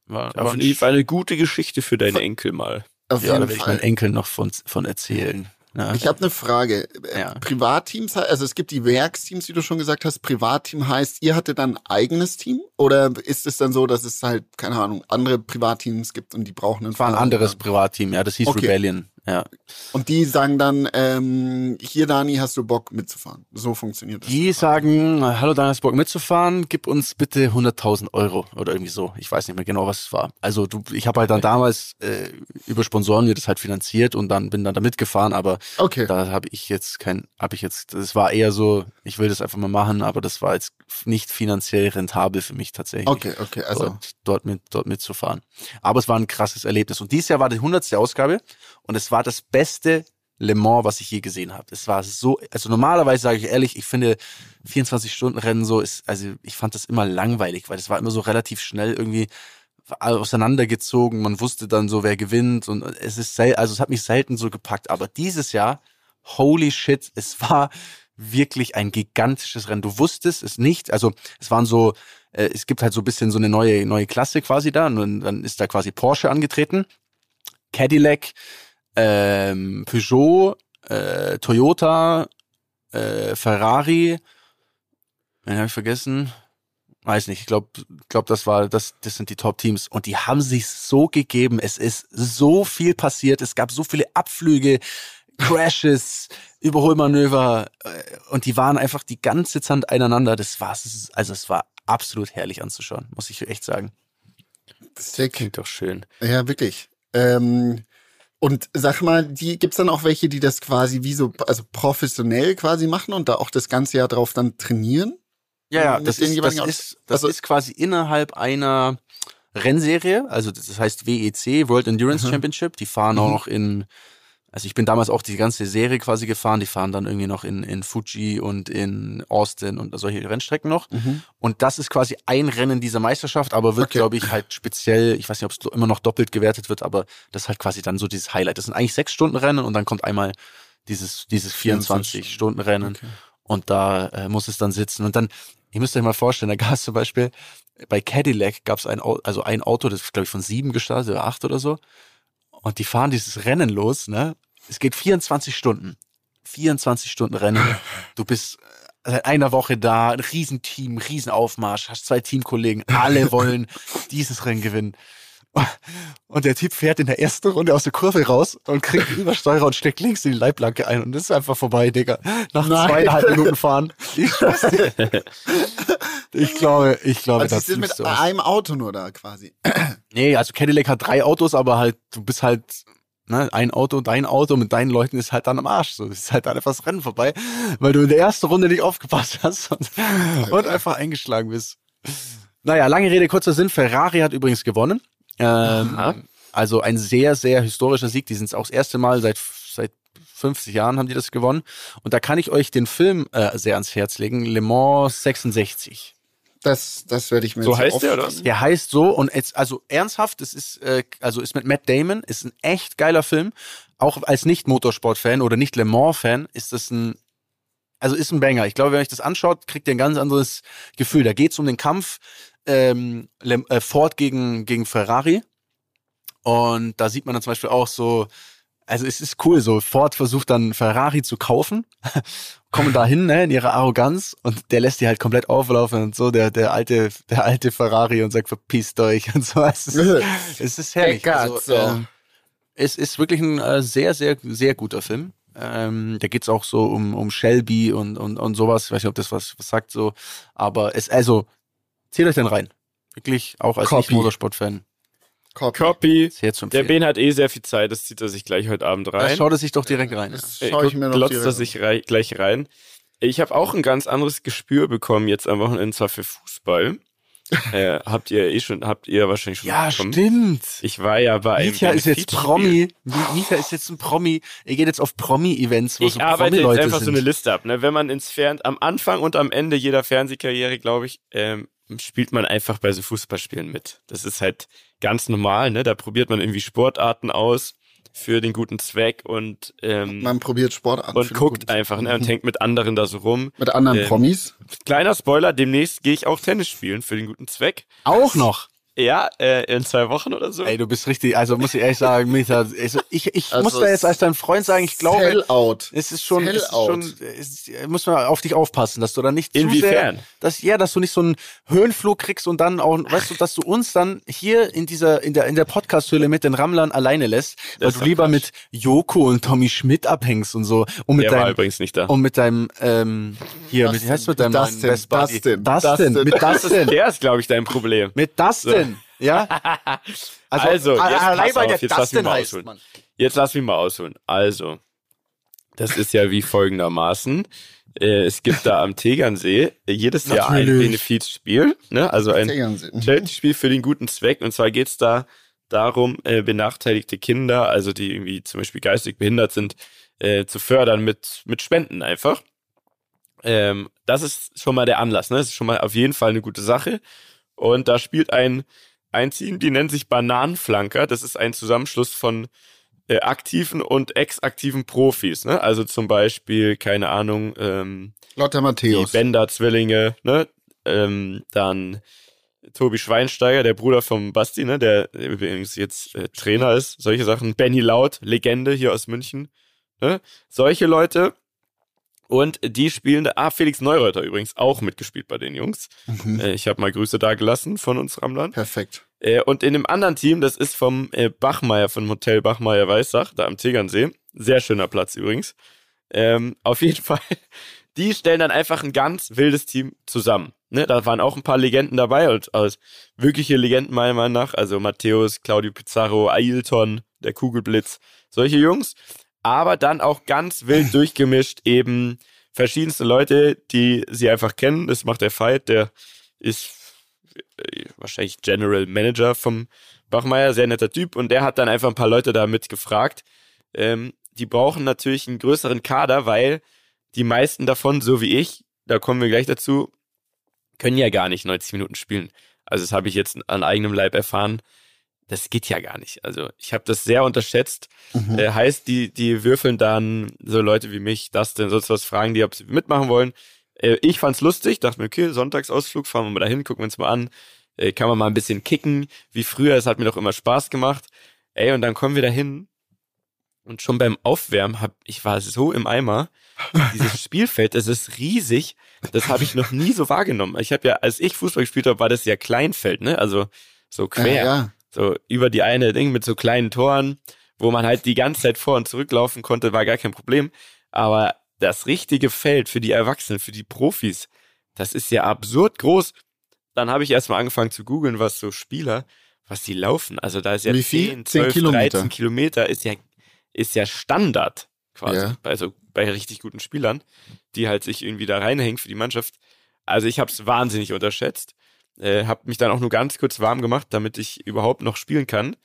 war, war eine gute Geschichte für deine Enkel mal. Auf ja, da werde ich meinen Enkel noch von, von erzählen. Ja. Ich habe eine Frage. Ja. Privatteams, also es gibt die Werksteams, wie du schon gesagt hast. Privatteam heißt, ihr hattet dann ein eigenes Team? Oder ist es dann so, dass es halt, keine Ahnung, andere Privatteams gibt und die brauchen ein War ein anderes Privatteam, ja, das hieß okay. Rebellion. Ja. Und die sagen dann, ähm, hier Dani, hast du Bock mitzufahren? So funktioniert das. Die sagen, hallo Dani, hast du Bock mitzufahren? Gib uns bitte 100.000 Euro oder irgendwie so. Ich weiß nicht mehr genau, was es war. Also du, ich habe halt dann damals äh, über Sponsoren mir das halt finanziert und dann bin dann da mitgefahren, aber okay. da habe ich jetzt kein, habe ich jetzt, das war eher so, ich will das einfach mal machen, aber das war jetzt nicht finanziell rentabel für mich tatsächlich. Okay, okay, also dort, dort mit dort mitzufahren. Aber es war ein krasses Erlebnis und dieses Jahr war die 100. Ausgabe und es war das beste Le Mans, was ich je gesehen habe. Es war so, also normalerweise sage ich ehrlich, ich finde 24 Stunden Rennen so ist, also ich fand das immer langweilig, weil es war immer so relativ schnell irgendwie auseinandergezogen. Man wusste dann so, wer gewinnt und es ist sel also es hat mich selten so gepackt. Aber dieses Jahr, holy shit, es war wirklich ein gigantisches Rennen. Du wusstest es nicht, also es waren so, äh, es gibt halt so ein bisschen so eine neue neue Klasse quasi da und dann ist da quasi Porsche angetreten, Cadillac, ähm, Peugeot, äh, Toyota, äh, Ferrari, wen habe ich vergessen? Weiß nicht, ich glaube, glaub, das war, das, das sind die Top-Teams. Und die haben sich so gegeben. Es ist so viel passiert. Es gab so viele Abflüge, Crashes, Überholmanöver. Äh, und die waren einfach die ganze Zeit einander. Das war, also es war absolut herrlich anzuschauen, muss ich echt sagen. Das klingt doch schön. Ja, wirklich. Ähm, und sag mal, die gibt's dann auch welche, die das quasi wie so, also professionell quasi machen und da auch das ganze Jahr drauf dann trainieren? Ja, ja, das, ist, das, ist, das also, ist quasi innerhalb einer Rennserie, also das heißt WEC, World Endurance mhm. Championship, die fahren mhm. auch noch in Also ich bin damals auch die ganze Serie quasi gefahren. Die fahren dann irgendwie noch in, in Fuji und in Austin und solche Rennstrecken noch. Mhm. Und das ist quasi ein Rennen dieser Meisterschaft, aber wird, Okay. glaube ich, halt speziell, ich weiß nicht, ob es immer noch doppelt gewertet wird, aber das ist halt quasi dann so dieses Highlight. Das sind eigentlich sechs Stunden Rennen und dann kommt einmal dieses, dieses 24 Stunden Rennen Okay. und da äh, muss es dann sitzen. Und dann, ihr müsst euch mal vorstellen, da gab es zum Beispiel, bei Cadillac gab es ein, also ein Auto, das ist, glaube ich, von sieben gestartet oder acht oder so. Und die fahren dieses Rennen los, ne? Es geht 24 Stunden. 24 Stunden Rennen. Du bist äh, seit einer Woche da, ein Riesenteam, Riesenaufmarsch, hast zwei Teamkollegen, alle wollen dieses Rennen gewinnen. Und der Typ fährt in der ersten Runde aus der Kurve raus und kriegt einen Übersteurer und steckt links in die Leitplanke ein und das ist einfach vorbei, Digga. Nach Nein. zweieinhalb Minuten fahren. Ich, ich glaube, ich glaube, Also da sie sind mit einem Auto nur da quasi. Nee, also Cadillac hat drei Autos, aber halt, du bist halt, ne, ein Auto, dein Auto mit deinen Leuten ist halt dann am Arsch. So, es ist halt dann einfach das Rennen vorbei, weil du in der ersten Runde nicht aufgepasst hast und, und einfach eingeschlagen bist. Naja, lange Rede, kurzer Sinn. Ferrari hat übrigens gewonnen. Ähm, also ein sehr, sehr historischer Sieg. Die sind es auch das erste Mal seit, seit 50 Jahren haben die das gewonnen. Und da kann ich euch den Film äh, sehr ans Herz legen. Le Mans 66. Das, das werde ich mir So jetzt heißt der, oder. Der heißt so und jetzt, also ernsthaft, es ist, äh, also ist mit Matt Damon, ist ein echt geiler Film. Auch als Nicht-Motorsport-Fan oder nicht-Le Mans-Fan ist das ein, also ist ein Banger. Ich glaube, wenn ihr euch das anschaut, kriegt ihr ein ganz anderes Gefühl. Da geht's um den Kampf ähm, äh, Ford gegen, gegen Ferrari. Und da sieht man dann zum Beispiel auch so, also es ist cool so, Ford versucht dann Ferrari zu kaufen, kommen da hin, ne, in ihrer Arroganz und der lässt die halt komplett auflaufen und so, der, der alte, der alte Ferrari und sagt, verpisst euch und so. Es ist, es ist herrlich. Also, Peccazo. ähm, es ist wirklich ein äh, sehr, sehr, sehr guter Film. Ähm, da geht's auch so um, um Shelby und, und, und sowas. Ich weiß nicht, ob das was, was sagt so. Aber es, also, zählt euch den rein. Wirklich, auch als. Nicht-Motorsport-Fan. Copy. Copy. Sehr zu Der. Ben hat eh sehr viel Zeit, das zieht er sich gleich heute Abend Da rein. schaut er sich doch direkt rein. Ja. Das Äh, schaue ich mir noch glotzt er sich rei gleich rein. Ich habe auch ein ganz anderes Gespür bekommen jetzt am Wochenende zwar für Fußball. äh, habt ihr eh schon, habt ihr wahrscheinlich schon Ja, bekommen. stimmt. Ich war ja bei einem Mietja ist jetzt. Promi. Mietja ist jetzt ein Promi. Er geht jetzt auf Promi-Events, wo Ich so arbeite jetzt einfach so sind. eine Liste ab. Ne? Wenn man ins Fern am Anfang und am Ende jeder Fernsehkarriere, glaube ich, ähm, spielt man einfach bei so Fußballspielen mit. Das ist halt ganz normal. Ne? Da probiert man irgendwie Sportarten aus für den guten Zweck und ähm, Man probiert Sport an. und guckt einfach ne? und hängt mit anderen da so rum. Mit anderen ähm, Promis. Kleiner Spoiler: Demnächst gehe ich auch Tennis spielen für den guten Zweck. Auch noch. Ja, äh, in zwei Wochen oder so. Ey, du bist richtig, also muss ich ehrlich sagen, Mietja, also ich, ich Also muss da jetzt als dein Freund sagen, ich glaube, Sellout. es ist schon, es ist schon, es ist, muss man auf dich aufpassen, dass du da nicht zu Inwiefern? sehr, dass, ja, dass du nicht so einen Höhenflug kriegst und dann auch, weißt du, dass du uns dann hier in dieser, in der, in der Podcast-Höhle mit den Rammlern alleine lässt, weil du lieber Quatsch. mit Joko und Tommy Schmidt abhängst und so, und mit Der war deinem, übrigens nicht da. und mit deinem, ähm, hier, mit, wie heißt mit deinem Dustin? Dustin, Dustin, Dustin. mit Dustin, Der ist, glaube ich, dein Problem. mit Dustin, ja? Also, jetzt allein weil der jetzt lass mich mal heißt, ausholen. Mann. Jetzt lass mich mal ausholen. Also, das ist ja wie folgendermaßen. Äh, es gibt da am Tegernsee jedes Jahr ein. Benefizspiel, ne? also ein. Charity-Spiel für den guten Zweck. Und zwar geht's da darum, äh, benachteiligte Kinder, also die irgendwie zum Beispiel geistig behindert sind, äh, zu fördern mit, mit Spenden einfach. Ähm, das ist schon mal der Anlass, ne? Das ist schon mal auf jeden Fall eine gute Sache. Und da spielt ein, ein Team, die nennt sich Bananenflanker. Das ist ein Zusammenschluss von äh, aktiven und ex-aktiven Profis, ne? Also zum Beispiel, keine Ahnung, ähm, Lotta die Matthäus. Bender-Zwillinge, ne? Ähm, dann Tobi Schweinsteiger, der Bruder vom Basti, ne? Der übrigens jetzt äh, Trainer ist. Solche Sachen. Benny Laut, Legende hier aus München. Ne? Solche Leute. Und die spielen, ah, Felix Neureuter übrigens auch mitgespielt bei den Jungs. Mhm. Äh, ich habe mal Grüße da gelassen von uns Ramlan. Perfekt. Äh, und in dem anderen Team, das ist vom äh, Bachmeier, vom Hotel Bachmeier Weißach, da am Tegernsee. Sehr schöner Platz übrigens. Ähm, auf jeden Fall, die stellen dann einfach ein ganz wildes Team zusammen. Ne, da waren auch ein paar Legenden dabei, und wirkliche Legenden meiner Meinung nach, also Matthäus, Claudio Pizarro, Ailton, der Kugelblitz, solche Jungs. Aber dann auch ganz wild durchgemischt eben verschiedenste Leute, die sie einfach kennen. Das macht der Fight, der ist äh, wahrscheinlich General Manager vom Bachmeier, sehr netter Typ und der hat dann einfach ein paar Leute da mit gefragt, ähm, die brauchen natürlich einen größeren Kader, weil die meisten davon, so wie ich, da kommen wir gleich dazu, können ja gar nicht 90 Minuten spielen. Also das habe ich jetzt an eigenem Leib erfahren. Das geht ja gar nicht. Also ich habe das sehr unterschätzt. Mhm. Äh, heißt, die, die würfeln dann so Leute wie mich, das denn sonst was fragen, die ob sie mitmachen wollen. Äh, ich fand's lustig, dachte mir, okay, Sonntagsausflug, fahren wir mal dahin, gucken wir uns mal an. Äh, kann man mal ein bisschen kicken, wie früher. Es hat mir doch immer Spaß gemacht. Ey, und dann kommen wir dahin und schon beim Aufwärmen hab ich war so im Eimer. Dieses Spielfeld, das ist riesig. Das habe ich noch nie so wahrgenommen. Ich habe ja, als ich Fußball gespielt habe, war das ja Kleinfeld, ne? Also so quer, Ja, ja. So über die eine Ding mit so kleinen Toren, wo man halt die ganze Zeit vor und zurücklaufen konnte, war gar kein Problem. Aber das richtige Feld für die Erwachsenen, für die Profis, das ist ja absurd groß. Dann habe ich erstmal angefangen zu googeln, was so Spieler, was die laufen. Also da ist ja Wie viel? 10, 10 12, Kilometer. 13 Kilometer ist ja, ist ja Standard quasi. Ja. Also bei richtig guten Spielern, die halt sich irgendwie da reinhängen für die Mannschaft. Also ich habe es wahnsinnig unterschätzt. Äh, habe mich dann auch nur ganz kurz warm gemacht, damit ich überhaupt noch spielen kann.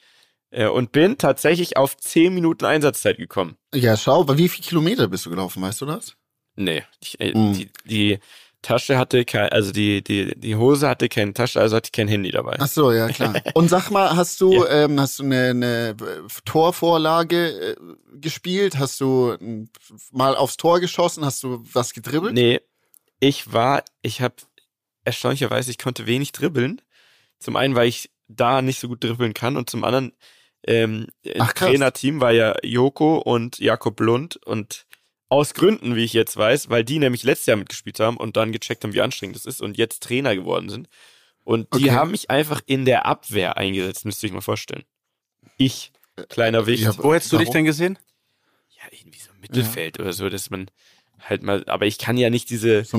Äh, und bin tatsächlich auf 10 Minuten Einsatzzeit gekommen. Ja, schau, aber wie viele Kilometer bist du gelaufen, weißt du das? Nee, ich, äh, Mhm. die, die Tasche hatte kein, also die, die, die Hose hatte keine Tasche, also hatte ich kein Handy dabei. Ach so, ja klar. Und sag mal, hast du ähm, hast du eine, eine Torvorlage äh, gespielt? Hast du ähm, mal aufs Tor geschossen? Hast du was gedribbelt? Nee, ich war, ich habe erstaunlicherweise, ich konnte wenig dribbeln. Zum einen, weil ich da nicht so gut dribbeln kann und zum anderen, ähm, im Ach. Trainerteam war ja Joko und Jakob Lund und aus Gründen, wie ich jetzt weiß, weil die nämlich letztes Jahr mitgespielt haben und dann gecheckt haben, wie anstrengend das ist und jetzt Trainer geworden sind. Und die Okay. haben mich einfach in der Abwehr eingesetzt, müsst ihr euch mal vorstellen. Ich, kleiner. Ja, Wo hättest du dich denn gesehen? ja, irgendwie so Mittelfeld oder so, dass man halt mal, aber ich kann ja nicht diese, So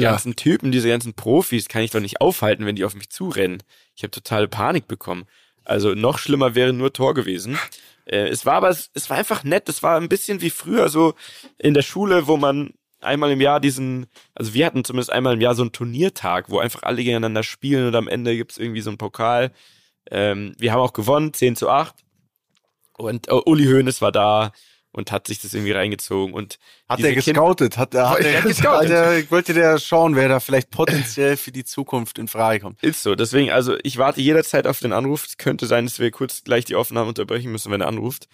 diese ganzen Typen, diese ganzen Profis, kann ich doch nicht aufhalten, wenn die auf mich zurennen. Ich habe totale Panik bekommen. Also noch schlimmer wäre nur Tor gewesen. Äh, es war aber, es, es war einfach nett. Es war ein bisschen wie früher so in der Schule, wo man einmal im Jahr diesen, also wir hatten zumindest einmal im Jahr so einen Turniertag, wo einfach alle gegeneinander spielen und am Ende gibt's irgendwie so einen Pokal. Ähm, wir haben auch gewonnen, 10 zu 8. Und äh, Uli Hoeneß war da und hat sich das irgendwie reingezogen. Und Hat er gescoutet? Hat, er, hat Er gescoutet. Hat er, wollte der schauen, wer da vielleicht potenziell für die Zukunft in Frage kommt? Ist so. Deswegen, also ich warte jederzeit auf den Anruf. Es könnte sein, dass wir kurz gleich die Aufnahme unterbrechen müssen, wenn er anruft.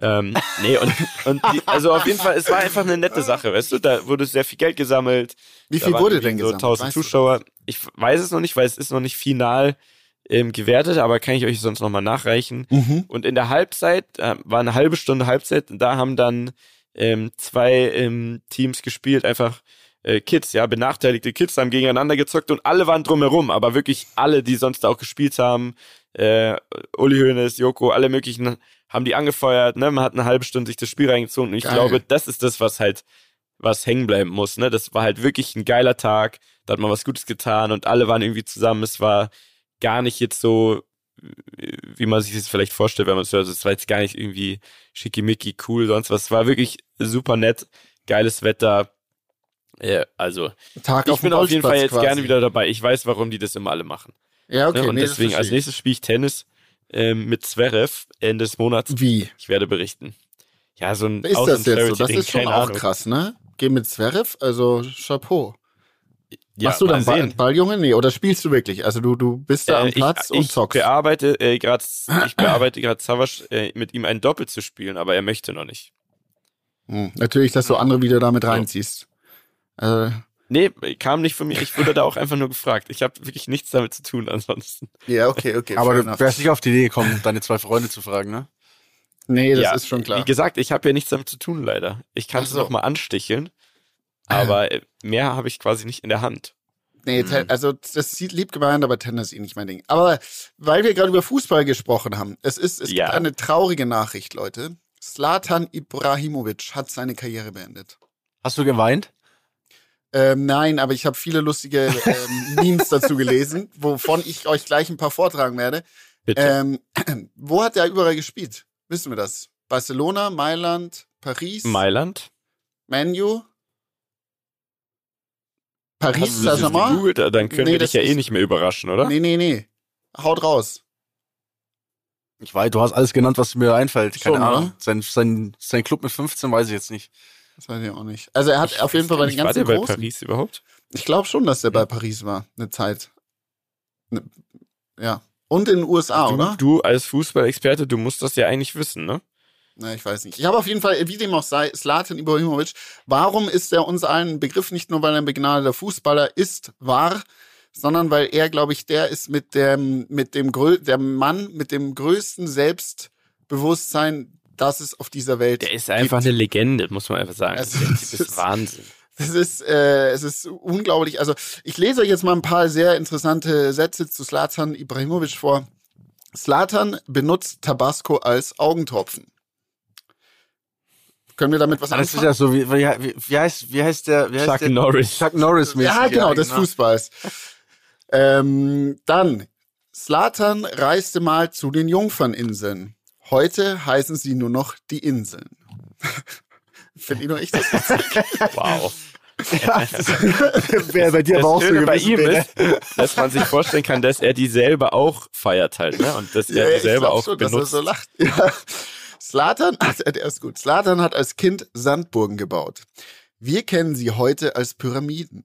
Ähm, nee, und, und die, also auf jeden Fall, es war einfach eine nette Sache, weißt du? Da wurde sehr viel Geld gesammelt. Wie viel wurde denn so gesammelt? 1000 Weißt Zuschauer. Ich weiß es noch nicht, weil es ist noch nicht final ähm, gewertet, aber kann ich euch sonst nochmal nachreichen. Mhm. Und in der Halbzeit, äh, war eine halbe Stunde Halbzeit, und da haben dann ähm, zwei ähm, Teams gespielt, einfach äh, Kids, ja, benachteiligte Kids haben gegeneinander gezockt und alle waren drumherum, aber wirklich alle, die sonst auch gespielt haben, äh, Uli Hoeneß, Joko, alle möglichen haben die angefeuert, ne, man hat eine halbe Stunde sich das Spiel reingezogen und ich Geil. glaube, das ist das, was halt, was hängen bleiben muss, ne, das war halt wirklich ein geiler Tag, da hat man was Gutes getan und alle waren irgendwie zusammen, es war gar nicht jetzt so, wie man sich das vielleicht vorstellt, wenn man es hört. Also Es war jetzt gar nicht irgendwie schickimicki, cool, sonst was. Es war wirklich super nett, geiles Wetter. Ja, also, Tag ich bin auf jeden Fall jetzt quasi. gerne wieder dabei. Ich weiß, warum die das immer alle machen. Ja, okay. ne? Und nee, deswegen, als nächstes spiele ich Tennis ähm, mit Zverev Ende des Monats. Wie? Ich werde berichten. Ja, so ein Ist das jetzt so? Das ist schon auch krass, ne? Geh mit Zverev, also Chapeau. Ja, Machst du mal dann Ball, sehen. Balljunge? Nee, oder spielst du wirklich? Also du, du bist da am Äh, Platz ich, und ich zockst. bearbeite äh, gerade ich bearbeite gerade Savasch äh, mit ihm ein Doppel zu spielen, aber er möchte noch nicht. Hm, natürlich, dass du andere wieder damit reinziehst. Äh, Nee, kam nicht von mir. Ich wurde da auch einfach nur gefragt. Ich habe wirklich nichts damit zu tun ansonsten. ja, okay, okay. Aber du wärst nicht auf die Idee gekommen, deine zwei Freunde zu fragen, ne? Nee, das ja, ist schon klar. Wie gesagt, ich habe ja nichts damit zu tun, leider. Ich kann es so. noch mal ansticheln, aber äh, mehr habe ich quasi nicht in der Hand. Nee, Ten- also das sieht lieb gemeint, aber Tennis ist eh nicht mein Ding. Aber weil wir gerade über Fußball gesprochen haben, es ist es Ja. gibt eine traurige Nachricht, Leute. Slatan Ibrahimovic hat seine Karriere beendet. Hast du geweint? Ähm, nein, aber ich habe viele lustige ähm, Memes dazu gelesen, wovon ich euch gleich ein paar vortragen werde. Bitte. Ähm, wo hat er überall gespielt? Wissen wir das? Barcelona, Mailand, Paris, Mailand? Manu, Hast Paris du das jetzt Saint-Germain? gegoogelt? Dann können Nee, wir das dich ja eh nicht mehr überraschen, oder? Nee, nee, nee. Haut raus. Ich weiß, du hast alles genannt, was mir einfällt. Keine Schon, Ahnung. oder? Sein, sein, sein Club mit 15 weiß ich jetzt nicht. Das weiß ich auch nicht. Also er hat auf jeden Fall bei den War ganzen der bei großen. Paris überhaupt? Ich glaube schon, dass der bei Paris war, eine Zeit. Ne, ja. Und in den USA, du, oder? du als Fußballexperte, du musst das ja eigentlich wissen, ne? Na, ich weiß nicht. Ich habe auf jeden Fall, wie dem auch sei, Slatan Ibrahimovic. Warum ist er uns allen ein Begriff nicht nur, weil er ein begnadeter Fußballer ist, war, sondern weil er, glaube ich, der ist mit dem, mit dem der Mann mit dem größten Selbstbewusstsein, das es auf dieser Welt Der ist einfach gibt. eine Legende, muss man einfach sagen. Also, das ist ist- Wahnsinn. Es ist, äh, es ist unglaublich. Also ich lese euch jetzt mal ein paar sehr interessante Sätze zu Slatan Ibrahimovic vor. Slatan benutzt Tabasco als Augentropfen. Können wir damit was Ah, Das ist anfangen? ja so, wie, wie, wie, heißt, wie heißt der? Wie heißt Chuck der? Norris. Chuck Norris mäßig. Ja, genau, des Fußballs. Ähm, dann, Slatan reiste mal zu den Jungferninseln. Heute heißen sie nur noch die Inseln. Finde ich noch echt das. Wow. Wäre bei dir Das aber auch so Schöne bei gewesen, ihm ist, dass man sich vorstellen kann, dass er die selber auch feiert halt, ne? Und dass er die ich selber auch schon, dass er benutzt. so lacht. Ja. Slatan, also der ist gut. Slatan hat als Kind Sandburgen gebaut. Wir kennen sie heute als Pyramiden.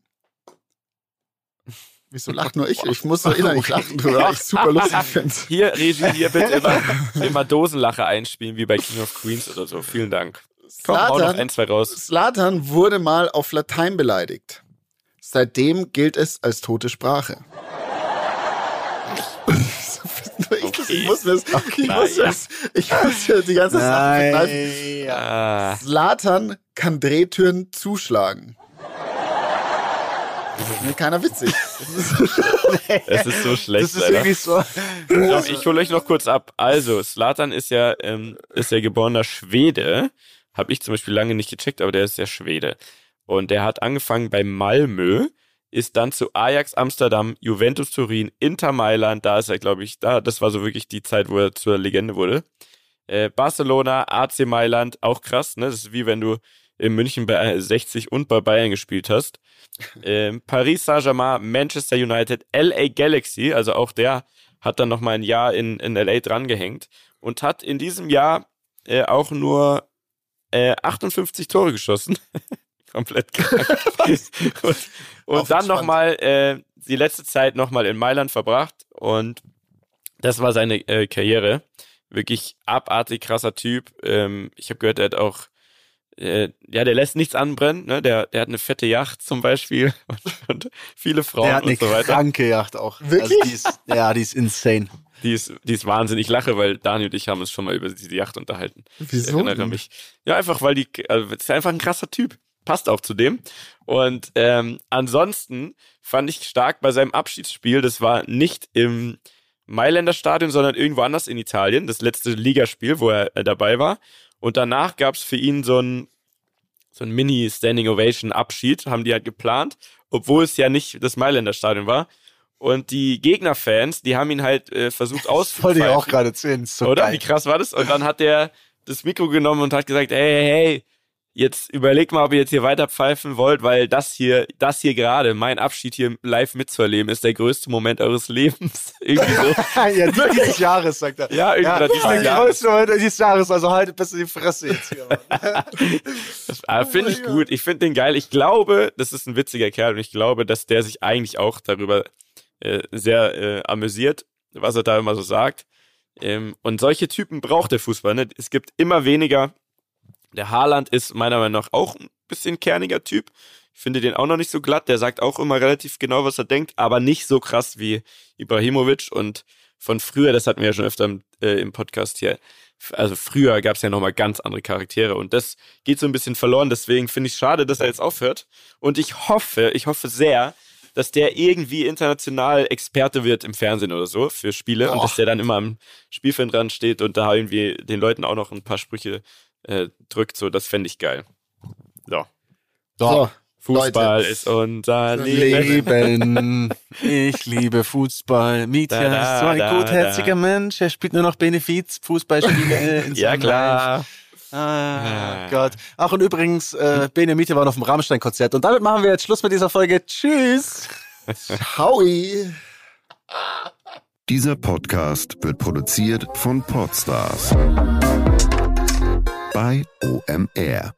Wieso lacht nur ich? Ich muss so innerlich lachen, weil ich super lustig finde. Hier, Regie, hier bitte immer, immer Dosenlache einspielen, wie bei King of Queens oder so. Vielen Dank. Slatan, ein, zwei raus. Slatan wurde mal auf Latein beleidigt. Seitdem gilt es als tote Sprache. Nur ich, das, ich muss das, ich Na muss ja. das, ich muss ja die ganze Sache begreifen. Ah, Slatan kann Drehtüren zuschlagen. Das ist mir keiner witzig. es ist so schlecht, Das ist leider. irgendwie so. Doch, ich hole euch noch kurz ab. Also, Slatan ist ja, ähm, ist ja geborener Schwede. Habe ich zum Beispiel lange nicht gecheckt, aber der ist ja Schwede. Und der hat angefangen bei Malmö, ist dann zu Ajax Amsterdam, Juventus Turin, Inter Mailand, da ist er, glaube ich, da, das war so wirklich die Zeit, wo er zur Legende wurde. Äh, Barcelona, AC Mailand, auch krass, ne? Das ist wie wenn du in München bei 60 und bei Bayern gespielt hast. Ähm, Paris Saint-Germain, Manchester United, LA Galaxy, also auch der hat dann noch mal ein Jahr in, in LA drangehängt und hat in diesem Jahr äh, auch nur äh, 58 Tore geschossen. Komplett krank. und und dann Aufgespannt. noch mal äh, die letzte Zeit noch mal in Mailand verbracht und das war seine äh, Karriere. Wirklich abartig krasser Typ. Ähm, ich habe gehört, er hat auch äh, ja, der lässt nichts anbrennen, ne? Der, der hat eine fette Yacht zum Beispiel und, und viele Frauen Der hat eine und so weiter. kranke Yacht auch. Wirklich? Also die ist, ja, die ist insane. Die ist, die ist Wahnsinn. Ich lache, weil Daniel und ich haben uns schon mal über diese Yacht unterhalten. Ich Wieso? erinnere denn? mich. Ja, einfach weil die, also, das ist einfach ein krasser Typ. Passt auch zu dem. Und ähm, ansonsten fand ich stark bei seinem Abschiedsspiel, das war nicht im Mailänder Stadion, sondern irgendwo anders in Italien, das letzte Ligaspiel, wo er äh, dabei war. Und danach gab's für ihn so ein, so ein Mini-Standing Ovation-Abschied, haben die halt geplant, obwohl es ja nicht das Mailänder Stadion war. Und die Gegnerfans, die haben ihn halt äh, versucht Wollte ich auch gerade ist So Oder? geil. Wie krass war das? Und dann hat er das Mikro genommen und hat gesagt, hey, hey, hey, jetzt überlegt mal, ob ihr jetzt hier weiter pfeifen wollt, weil das hier, das hier gerade, mein Abschied hier live mitzuerleben, ist der größte Moment eures Lebens. Irgendwie so. ja, die- dieses Jahres, sagt er. Ja, irgendwann ja, dieses der Jahres. größte Moment dieses Jahres, also haltet besser die Fresse jetzt hier. Ah, finde ich gut. Ich finde den geil. Ich glaube, das ist ein witziger Kerl und ich glaube, dass der sich eigentlich auch darüber äh, sehr äh, amüsiert, was er da immer so sagt. Ähm, und solche Typen braucht der Fußball. Ne? Es gibt immer weniger. Der Haaland ist meiner Meinung nach auch ein bisschen kerniger Typ. Ich finde den auch noch nicht so glatt. Der sagt auch immer relativ genau, was er denkt, aber nicht so krass wie Ibrahimovic. Und von früher, das hatten wir ja schon öfter im, äh, im Podcast hier, also früher gab es ja nochmal ganz andere Charaktere und das geht so ein bisschen verloren. Deswegen finde ich es schade, dass er jetzt aufhört. Und ich hoffe, ich hoffe sehr, dass der irgendwie international Experte wird im Fernsehen oder so für Spiele und Och. dass der dann immer am Spielfeld dran steht und da irgendwie den Leuten auch noch ein paar Sprüche äh, drückt. So, das fände ich geil. So. So, Fußball Leute. ist unser Leben. Leben. Ich liebe Fußball. Mietja Da, da, ist so ein da, gutherziger da. Mensch. Er spielt nur noch Benefiz, Fußballspiele. in Ja, klar. Ah, Gott. Ach, und übrigens, äh, Bene Miete war auf dem Rammstein-Konzert. Und damit machen wir jetzt Schluss mit dieser Folge. Tschüss. Howie. Dieser Podcast wird produziert von Podstars bei OMR.